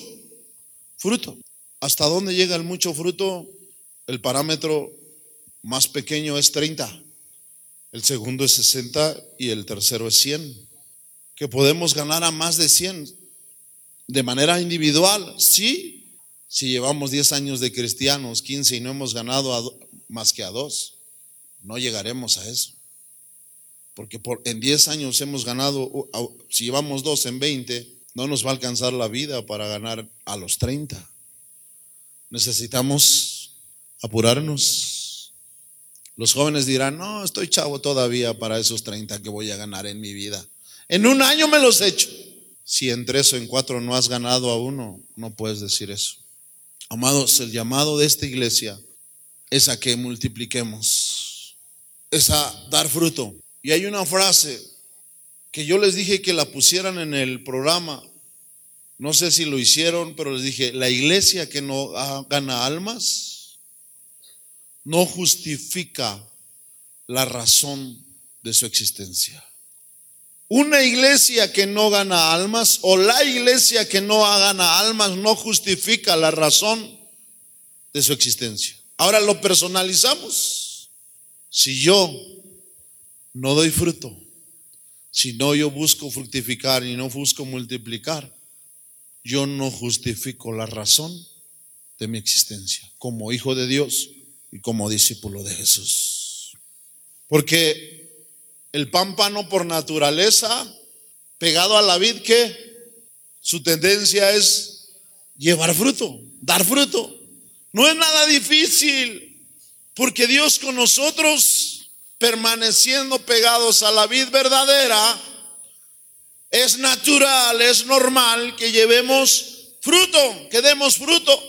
fruto. ¿Hasta dónde llega el mucho fruto? El parámetro más pequeño es 30, el segundo es 60 y el tercero es 100. Que podemos ganar a más de 100 de manera individual, sí. Si llevamos 10 años de cristianos, 15 y no hemos ganado más que a dos, no llegaremos a eso. Porque por, en 10 años hemos ganado, si llevamos dos en 20, no nos va a alcanzar la vida para ganar a los 30. Necesitamos apurarnos. Los jóvenes dirán, no, estoy chavo todavía para esos 30 que voy a ganar en mi vida. En un año me los echo. Si en tres o en cuatro no has ganado a uno, no puedes decir eso. Amados, el llamado de esta iglesia es a que multipliquemos, es a dar fruto. Y hay una frase que yo les dije que la pusieran en el programa. No sé si lo hicieron, pero les dije, la iglesia que no gana almas no justifica la razón de su existencia. Una iglesia que no gana almas o la iglesia que no gana almas no justifica la razón de su existencia. Ahora lo personalizamos. Si yo no doy fruto, si no yo busco fructificar y no busco multiplicar, yo no justifico la razón de mi existencia como hijo de Dios y como discípulo de Jesús. Porque el pámpano por naturaleza, pegado a la vid, que su tendencia es llevar fruto, dar fruto. No es nada difícil, porque Dios con nosotros, permaneciendo pegados a la vid verdadera, es natural, es normal que llevemos fruto, que demos fruto.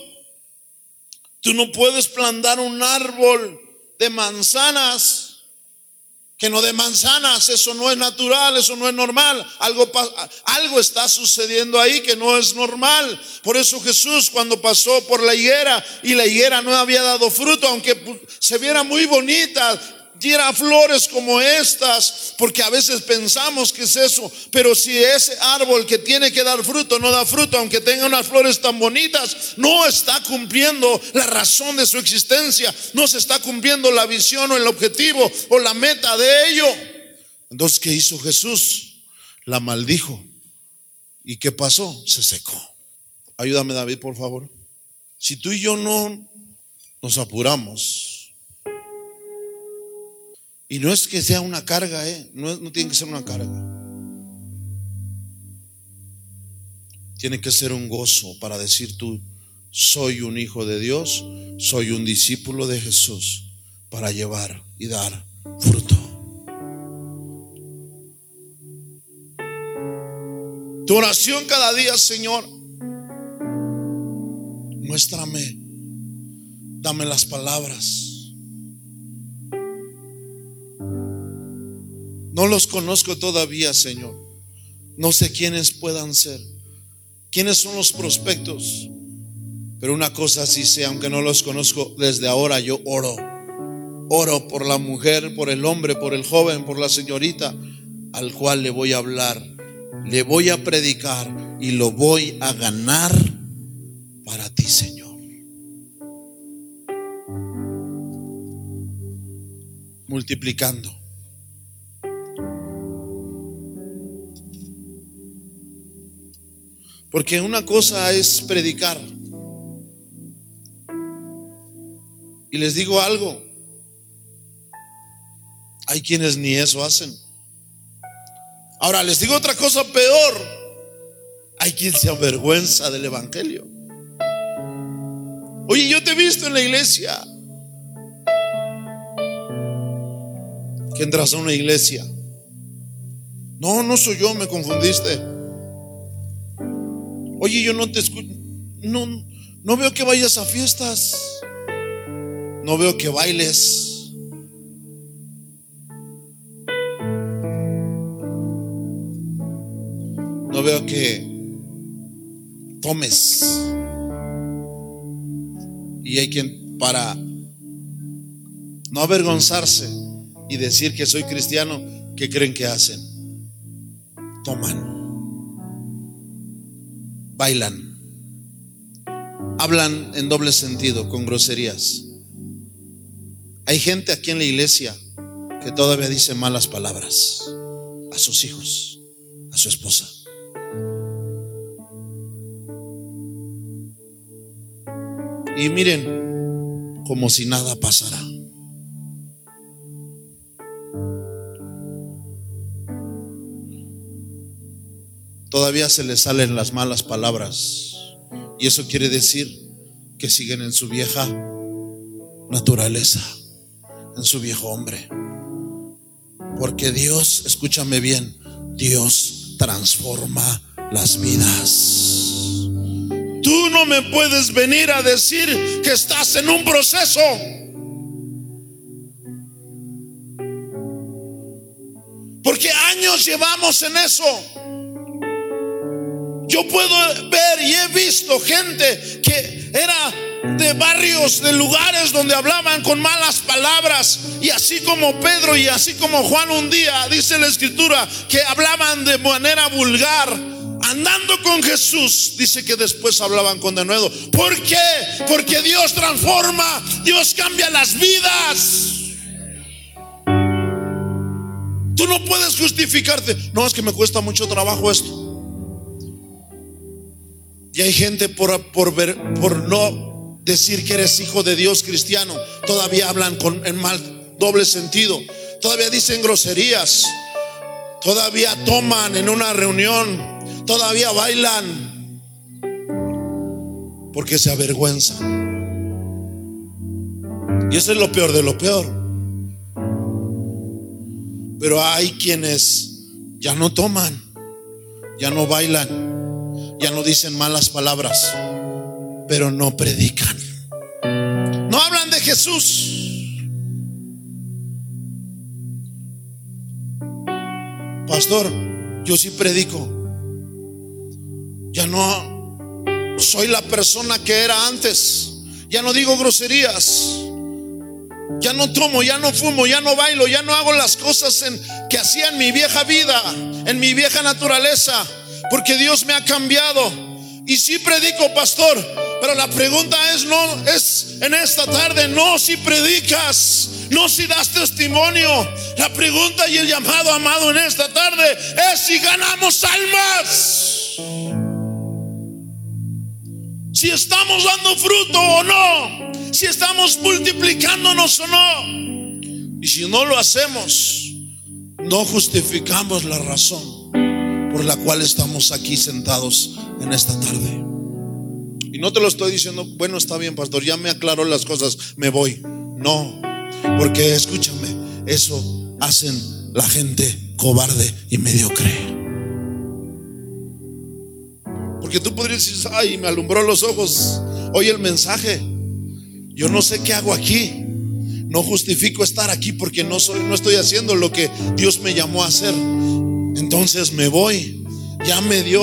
Tú no puedes plantar un árbol de manzanas que no de manzanas, eso no es natural, eso no es normal. Algo, algo está sucediendo ahí que no es normal. Por eso Jesús cuando pasó por la higuera y la higuera no había dado fruto, aunque se viera muy bonita, diera flores como estas, porque a veces pensamos que es eso, pero si ese árbol que tiene que dar fruto no da fruto, aunque tenga unas flores tan bonitas, no está cumpliendo la razón de su existencia, no se está cumpliendo la visión o el objetivo o la meta de ello. Entonces, ¿qué hizo Jesús? La maldijo. ¿Y qué pasó? Se secó. Ayúdame David, por favor. Si tú y yo no nos apuramos, y no es que sea una carga, ¿eh? no, no tiene que ser una carga. Tiene que ser un gozo para decir tú, soy un hijo de Dios, soy un discípulo de Jesús, para llevar y dar fruto. Tu oración cada día, Señor, muéstrame, dame las palabras No los conozco todavía, Señor. No sé quiénes puedan ser. ¿Quiénes son los prospectos? Pero una cosa sí sé, aunque no los conozco, desde ahora yo oro. Oro por la mujer, por el hombre, por el joven, por la señorita, al cual le voy a hablar, le voy a predicar y lo voy a ganar para ti, Señor. Multiplicando. Porque una cosa es predicar. Y les digo algo, hay quienes ni eso hacen. Ahora les digo otra cosa peor, hay quien se avergüenza del Evangelio. Oye, yo te he visto en la iglesia. que entras a una iglesia. No, no soy yo, me confundiste. Oye, yo no te escucho. No, no veo que vayas a fiestas. No veo que bailes. No veo que tomes. Y hay quien para no avergonzarse y decir que soy cristiano, ¿qué creen que hacen? Toman bailan, hablan en doble sentido, con groserías. Hay gente aquí en la iglesia que todavía dice malas palabras a sus hijos, a su esposa. Y miren, como si nada pasara. Todavía se les salen las malas palabras. Y eso quiere decir que siguen en su vieja naturaleza, en su viejo hombre. Porque Dios, escúchame bien, Dios transforma las vidas. Tú no me puedes venir a decir que estás en un proceso. Porque años llevamos en eso. Yo puedo ver y he visto gente que era de barrios, de lugares donde hablaban con malas palabras. Y así como Pedro y así como Juan un día, dice la escritura, que hablaban de manera vulgar andando con Jesús, dice que después hablaban con denuedo. ¿Por qué? Porque Dios transforma, Dios cambia las vidas. Tú no puedes justificarte. No, es que me cuesta mucho trabajo esto. Y hay gente por, por, ver, por no decir que eres hijo de Dios cristiano. Todavía hablan con, en mal doble sentido. Todavía dicen groserías. Todavía toman en una reunión. Todavía bailan. Porque se avergüenza. Y eso es lo peor de lo peor. Pero hay quienes ya no toman, ya no bailan, ya no dicen malas palabras, pero no predican. No hablan de Jesús. Pastor, yo sí predico. Ya no soy la persona que era antes. Ya no digo groserías. Ya no tomo, ya no fumo, ya no bailo, ya no hago las cosas que hacía en mi vieja vida, en mi vieja naturaleza, porque Dios me ha cambiado. Y sí predico, pastor, pero la pregunta es no es en esta tarde, no si predicas, no si das testimonio. La pregunta y el llamado amado en esta tarde es si ganamos almas. Si estamos dando fruto o no. Si estamos multiplicándonos o no. Y si no lo hacemos, no justificamos la razón por la cual estamos aquí sentados en esta tarde. Y no te lo estoy diciendo, bueno, está bien, pastor, ya me aclaró las cosas, me voy. No, porque escúchame, eso hacen la gente cobarde y mediocre. Porque tú podrías decir, ay, me alumbró los ojos, oye el mensaje. Yo no sé qué hago aquí. No justifico estar aquí porque no soy, no estoy haciendo lo que Dios me llamó a hacer. Entonces me voy. Ya me dio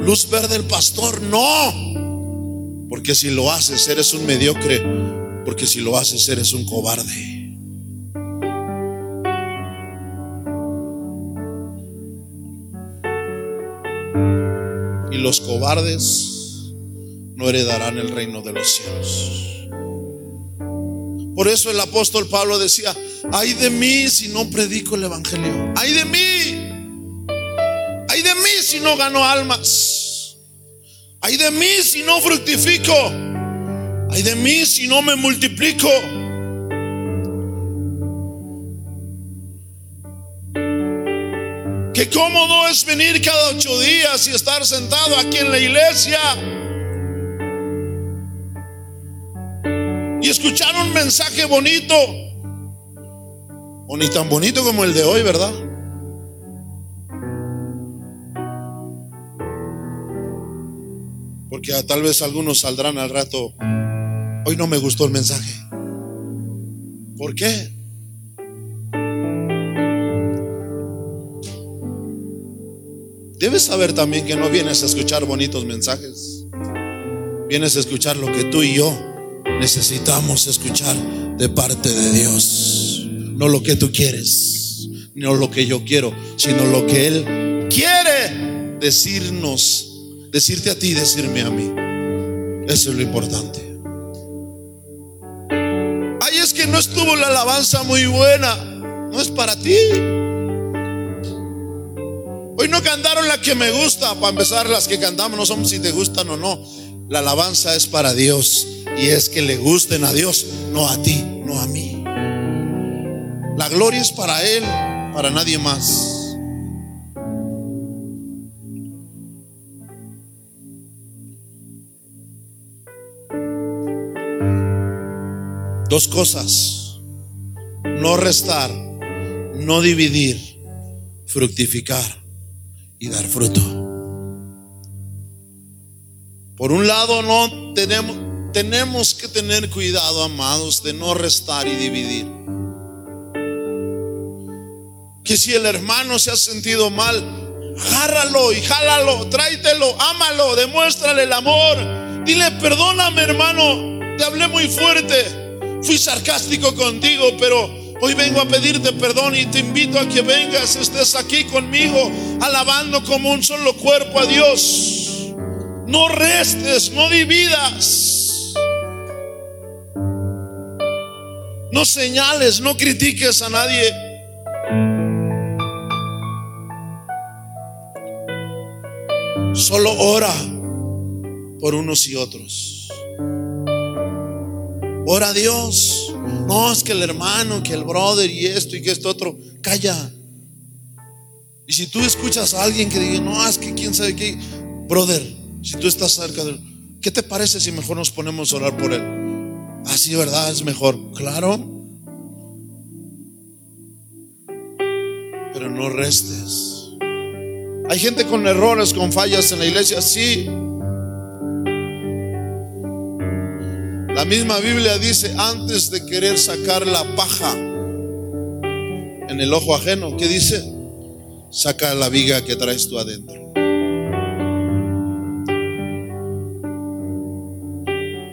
luz verde el pastor. No. Porque si lo haces, eres un mediocre. Porque si lo haces, eres un cobarde. Y los cobardes no heredarán el reino de los cielos. Por eso el apóstol Pablo decía, ay de mí si no predico el Evangelio. Ay de mí. Ay de mí si no gano almas. Ay de mí si no fructifico. Ay de mí si no me multiplico. Qué cómodo es venir cada ocho días y estar sentado aquí en la iglesia. Y escuchar un mensaje bonito. O ni tan bonito como el de hoy, ¿verdad? Porque tal vez algunos saldrán al rato. Hoy no me gustó el mensaje. ¿Por qué? Debes saber también que no vienes a escuchar bonitos mensajes. Vienes a escuchar lo que tú y yo necesitamos escuchar de parte de Dios. No lo que tú quieres, no lo que yo quiero, sino lo que Él quiere decirnos, decirte a ti decirme a mí. Eso es lo importante. Ay, es que no estuvo la alabanza muy buena. No es para ti. Hoy no cantaron la que me gusta. Para empezar, las que cantamos no somos si te gustan o no. La alabanza es para Dios y es que le gusten a Dios, no a ti, no a mí. La gloria es para Él, para nadie más. Dos cosas, no restar, no dividir, fructificar y dar fruto. Por un lado, no tenemos, tenemos que tener cuidado, amados, de no restar y dividir. Que si el hermano se ha sentido mal, agárralo y jálalo, tráetelo, ámalo, demuéstrale el amor. Dile, perdóname, hermano, te hablé muy fuerte. Fui sarcástico contigo, pero Hoy vengo a pedirte perdón y te invito a que vengas, estés aquí conmigo, alabando como un solo cuerpo a Dios. No restes, no dividas. No señales, no critiques a nadie. Solo ora por unos y otros. Ora a Dios. No, es que el hermano, que el brother y esto y que esto otro. Calla. Y si tú escuchas a alguien que diga, no, es que quién sabe qué, brother, si tú estás cerca de él, ¿qué te parece si mejor nos ponemos a orar por él? Así, ¿verdad? Es mejor. Claro. Pero no restes. Hay gente con errores, con fallas en la iglesia, sí. La misma Biblia dice, antes de querer sacar la paja en el ojo ajeno, ¿qué dice? Saca la viga que traes tú adentro.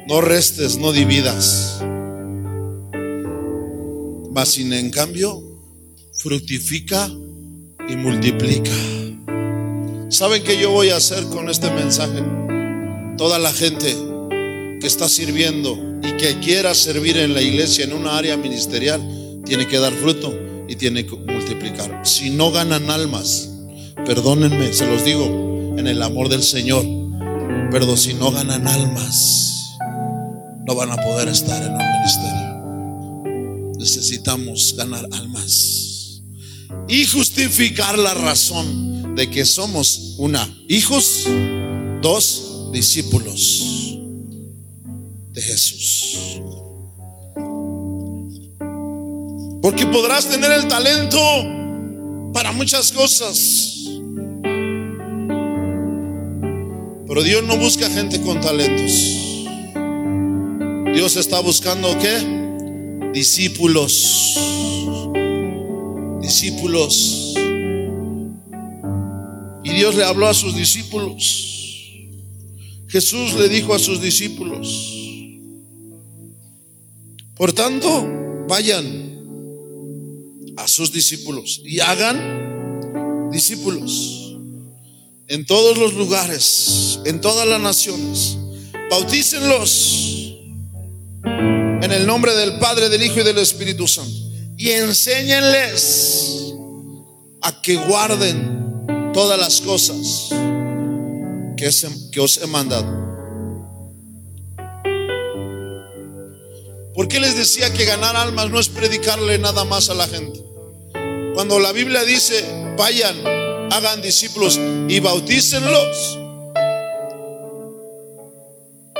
No restes, no dividas. Mas sin en cambio, fructifica y multiplica. ¿Saben qué yo voy a hacer con este mensaje? Toda la gente que está sirviendo y que quiera servir en la iglesia en una área ministerial tiene que dar fruto y tiene que multiplicar. Si no ganan almas, perdónenme, se los digo en el amor del Señor, pero si no ganan almas, no van a poder estar en un ministerio. Necesitamos ganar almas y justificar la razón de que somos una, hijos, dos, discípulos Jesús. Porque podrás tener el talento para muchas cosas. Pero Dios no busca gente con talentos. Dios está buscando qué? Discípulos. Discípulos Dios le habló a sus discípulos. Jesús le dijo a sus discípulos, por tanto, vayan a sus discípulos y hagan discípulos en todos los lugares, en todas las naciones. Bautícenlos en el nombre del Padre, del Hijo y del Espíritu Santo. Y enséñenles a que guarden todas las cosas que, os he mandado. ¿Por qué les decía que ganar almas no es predicarle nada más a la gente? Cuando la Biblia dice, vayan, hagan discípulos y bautícenlos.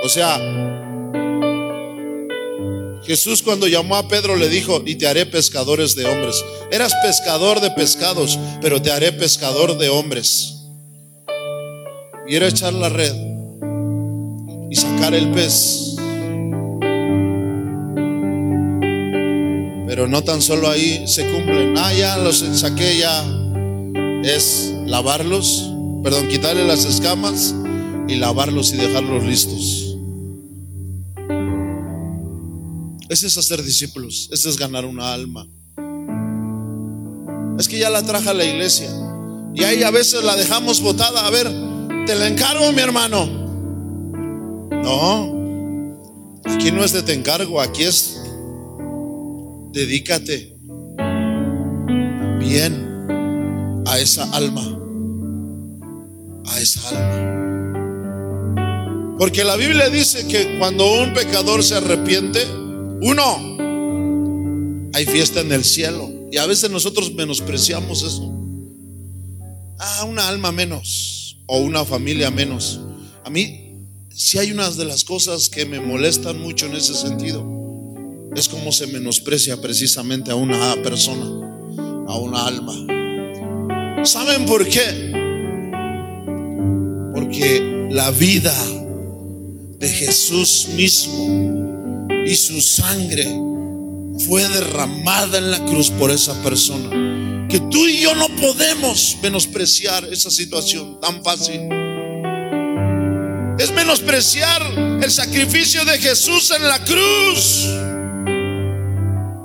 O sea, Jesús cuando llamó a Pedro le dijo, y te haré pescadores de hombres. Eras pescador de pescados, pero te haré pescador de hombres. Y era echar la red y sacar el pez. Pero no tan solo ahí se cumplen. Ah, ya los saqué, ya. Es lavarlos, perdón, quitarle las escamas y lavarlos y dejarlos listos. Ese es hacer discípulos, ese es ganar una alma. Es que ya la traje a la iglesia y ahí a veces la dejamos botada. A ver, te la encargo, mi hermano. No, aquí no es de te encargo, aquí es dedícate bien a esa alma, a esa alma. Porque la Biblia dice que cuando un pecador se arrepiente, uno, hay fiesta en el cielo. Y a veces nosotros menospreciamos eso. Ah, una alma menos o una familia menos. A mí, si hay unas de las cosas que me molestan mucho en ese sentido, es como se menosprecia precisamente a una persona, a una alma. ¿Saben por qué? Porque la vida de Jesús mismo y su sangre fue derramada en la cruz por esa persona. Que tú y yo no podemos menospreciar esa situación tan fácil. Es menospreciar el sacrificio de Jesús en la cruz.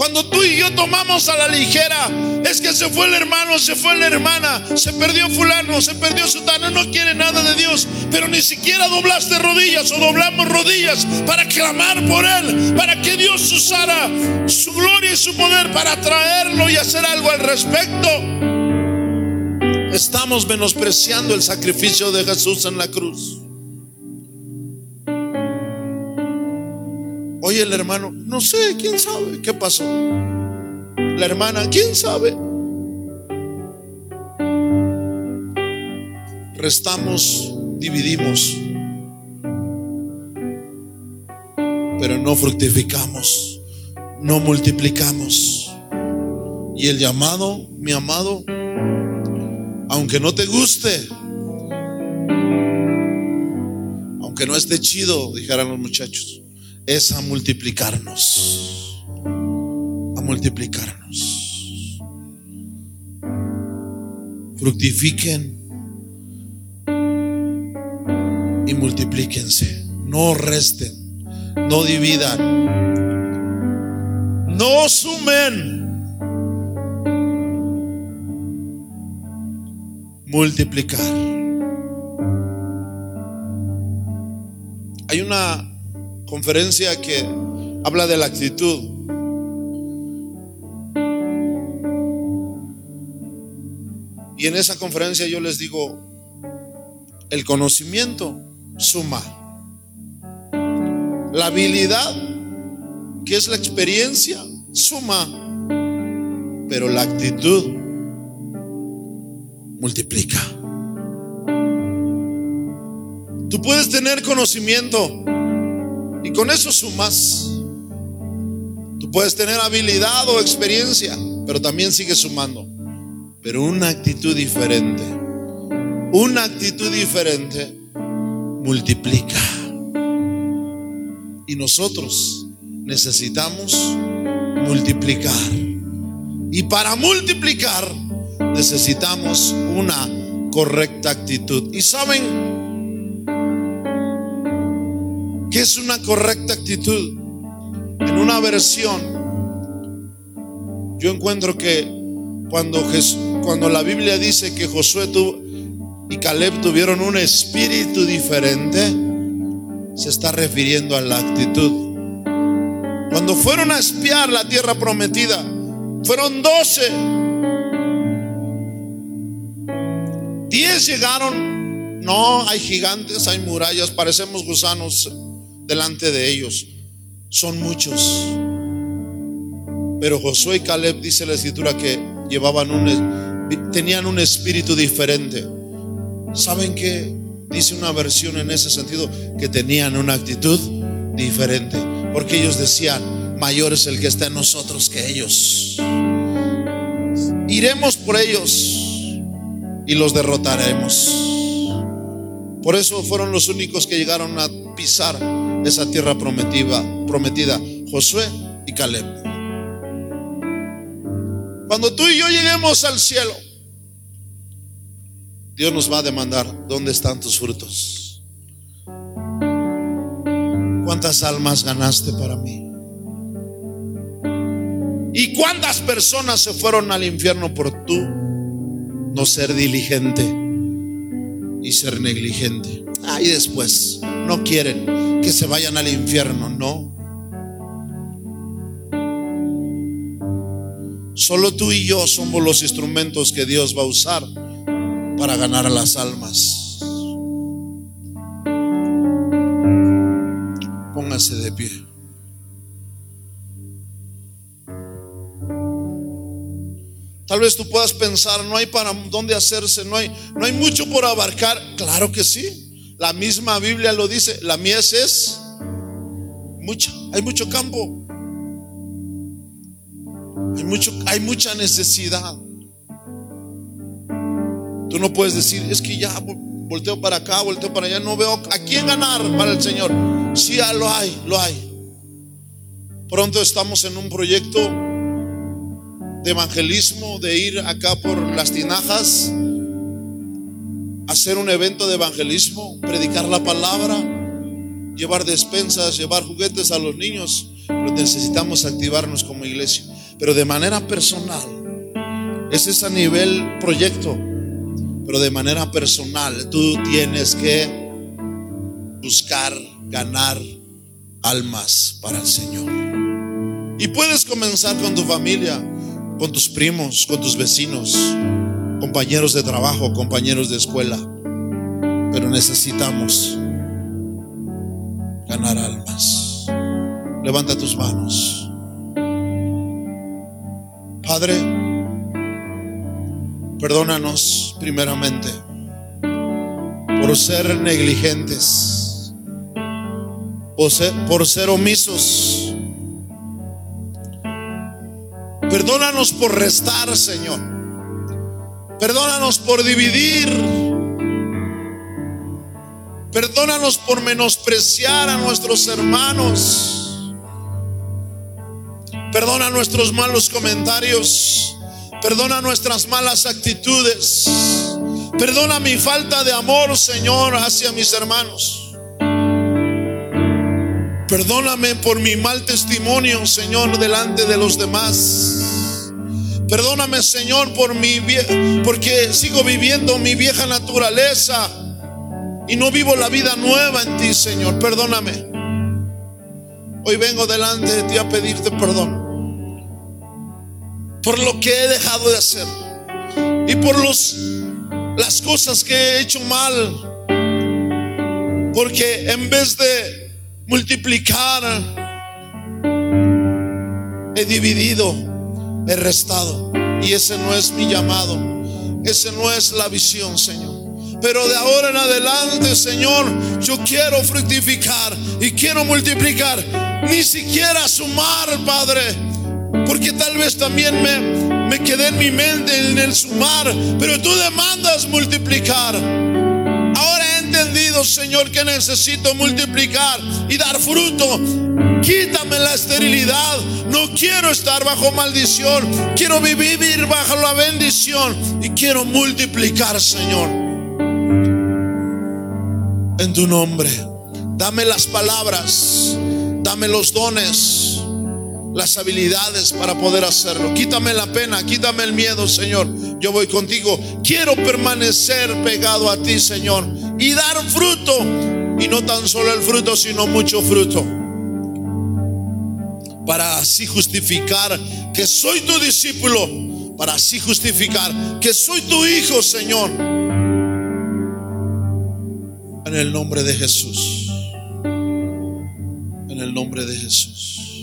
Cuando tú y yo tomamos a la ligera, es que se fue el hermano, se fue la hermana, se perdió fulano, se perdió sutano, no quiere nada de Dios, pero ni siquiera doblaste rodillas o doblamos rodillas para clamar por él, para que Dios usara su gloria y su poder para traerlo y hacer algo al respecto. Estamos menospreciando el sacrificio de Jesús en la cruz. Oye, el hermano, no sé, quién sabe qué pasó. La hermana, quién sabe. Restamos, dividimos, pero no fructificamos, no multiplicamos. Y el llamado, mi amado, aunque no te guste, aunque no esté chido, dijeran los muchachos, es a multiplicarnos, a multiplicarnos. Fructifiquen y multiplíquense, no resten, no dividan, no sumen. multiplicar. Hay una conferencia que habla de la actitud. Y en esa conferencia yo les digo, el conocimiento suma. La habilidad, que es la experiencia, suma. Pero la actitud multiplica. Tú puedes tener conocimiento y con eso sumas. Tú puedes tener habilidad o experiencia, pero también sigues sumando. Pero una actitud diferente, una actitud diferente multiplica. Y nosotros necesitamos multiplicar. Y para multiplicar necesitamos una correcta actitud. Y saben, ¿Qué es una correcta actitud? En una versión, yo encuentro que cuando, cuando la Biblia dice que Josué y Caleb tuvieron un espíritu diferente, se está refiriendo a la actitud. Cuando fueron a espiar la tierra prometida, fueron doce. Diez llegaron. No, hay gigantes, hay murallas, parecemos gusanos delante de ellos. Son muchos. Pero Josué y Caleb dice la escritura que llevaban un tenían un espíritu diferente. ¿Saben qué? Dice una versión en ese sentido que tenían una actitud diferente, porque ellos decían, mayor es el que está en nosotros que ellos. Iremos por ellos y los derrotaremos. Por eso fueron los únicos que llegaron a pisar esa tierra prometida, prometida, Josué y Caleb. Cuando tú y yo lleguemos al cielo, Dios nos va a demandar, ¿dónde están tus frutos? ¿Cuántas almas ganaste para mí? ¿Y cuántas personas se fueron al infierno por tú no ser diligente y ser negligente? Ahí después, no quieren que se vayan al infierno, no. Solo tú y yo somos los instrumentos que Dios va a usar para ganar a las almas. Póngase de pie. Tal vez tú puedas pensar, no hay para dónde hacerse, no hay, no hay mucho por abarcar. Claro que sí. La misma Biblia lo dice, la mies es mucha, hay mucho campo. Hay, mucho, hay mucha necesidad. Tú no puedes decir, es que ya volteo para acá, volteo para allá, no veo a quién ganar para el Señor. Sí, ya lo hay, lo hay. Pronto estamos en un proyecto de evangelismo, de ir acá por las tinajas hacer un evento de evangelismo, predicar la palabra, llevar despensas, llevar juguetes a los niños, pero necesitamos activarnos como iglesia. Pero de manera personal, ese es a nivel proyecto, pero de manera personal tú tienes que buscar ganar almas para el Señor. Y puedes comenzar con tu familia, con tus primos, con tus vecinos, compañeros de trabajo, compañeros de escuela. Pero necesitamos ganar almas. Levanta tus manos. Padre, perdónanos primeramente por ser negligentes, por ser, por ser omisos. Perdónanos por restar, Señor. Perdónanos por dividir. Perdónanos por menospreciar a nuestros hermanos. Perdona nuestros malos comentarios. Perdona nuestras malas actitudes. Perdona mi falta de amor, Señor, hacia mis hermanos. Perdóname por mi mal testimonio, Señor, delante de los demás. Perdóname, Señor, por mi porque sigo viviendo mi vieja naturaleza y no vivo la vida nueva en ti, Señor. Perdóname. Hoy vengo delante de ti a pedirte perdón por lo que he dejado de hacer y por los las cosas que he hecho mal. Porque en vez de multiplicar, he dividido, he restado. Y ese no es mi llamado. Ese no es la visión, Señor. Pero de ahora en adelante, Señor, yo quiero fructificar y quiero multiplicar. Ni siquiera sumar, Padre. Porque tal vez también me, me quedé en mi mente en el sumar, pero tú demandas multiplicar. Señor, que necesito multiplicar y dar fruto. Quítame la esterilidad. No quiero estar bajo maldición. Quiero vivir bajo la bendición y quiero multiplicar, Señor. En tu nombre, dame las palabras, dame los dones las habilidades para poder hacerlo. Quítame la pena, quítame el miedo, Señor. Yo voy contigo. Quiero permanecer pegado a ti, Señor, y dar fruto. Y no tan solo el fruto, sino mucho fruto. Para así justificar que soy tu discípulo. Para así justificar que soy tu hijo, Señor. En el nombre de Jesús. En el nombre de Jesús.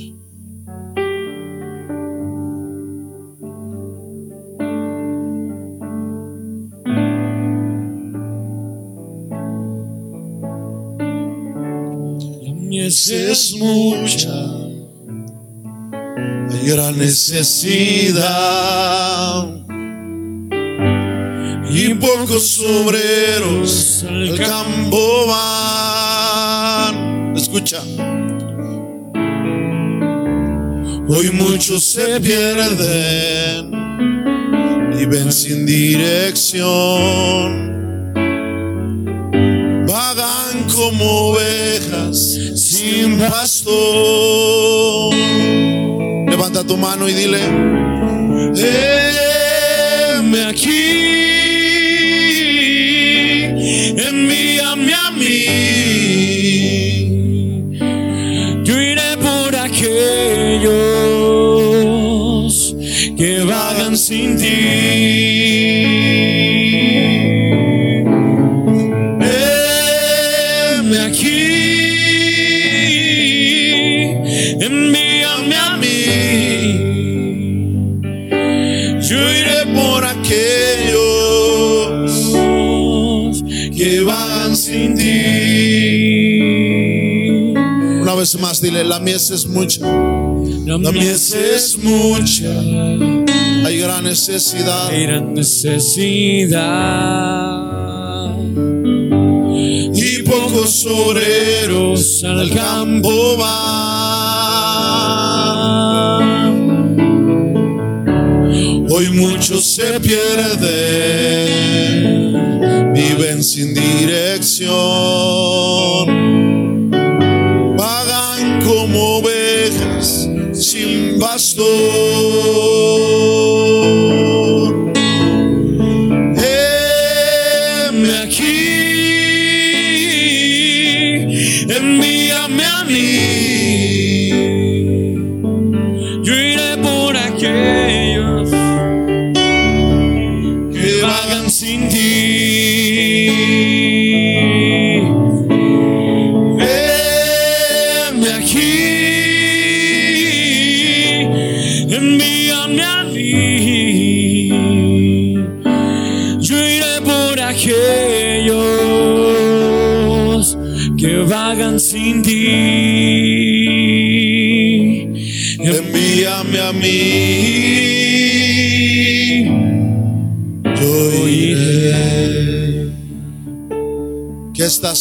Es mucha, hay gran necesidad y pocos obreros al campo van. Escucha. Hoy muchos se pierden y ven sin dirección. Vagan como ovejas sin pastor. Levanta tu mano y dile, heme aquí, envíame a mí. Yo iré por aquellos que vagan sin ti. Más, dile, la mies es mucha. La, mies es mucha. Hay gran necesidad. Hay gran necesidad. Y pocos obreros al campo van. Hoy muchos se pierden, viven sin dirección como ovejas sin pastor.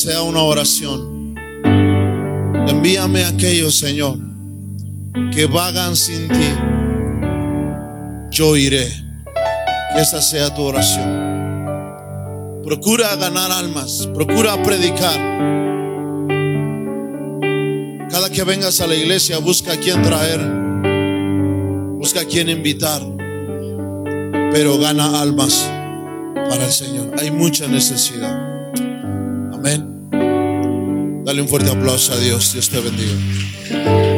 Sea una oración. Envíame a aquellos, Señor, que vagan sin ti. Yo iré. Que esa sea tu oración. Procura ganar almas. Procura predicar. Cada que vengas a la iglesia, busca a quien traer. Busca a quien invitar. Pero gana almas para el Señor. Hay mucha necesidad. Dale un fuerte aplauso a Dios. Dios te bendiga.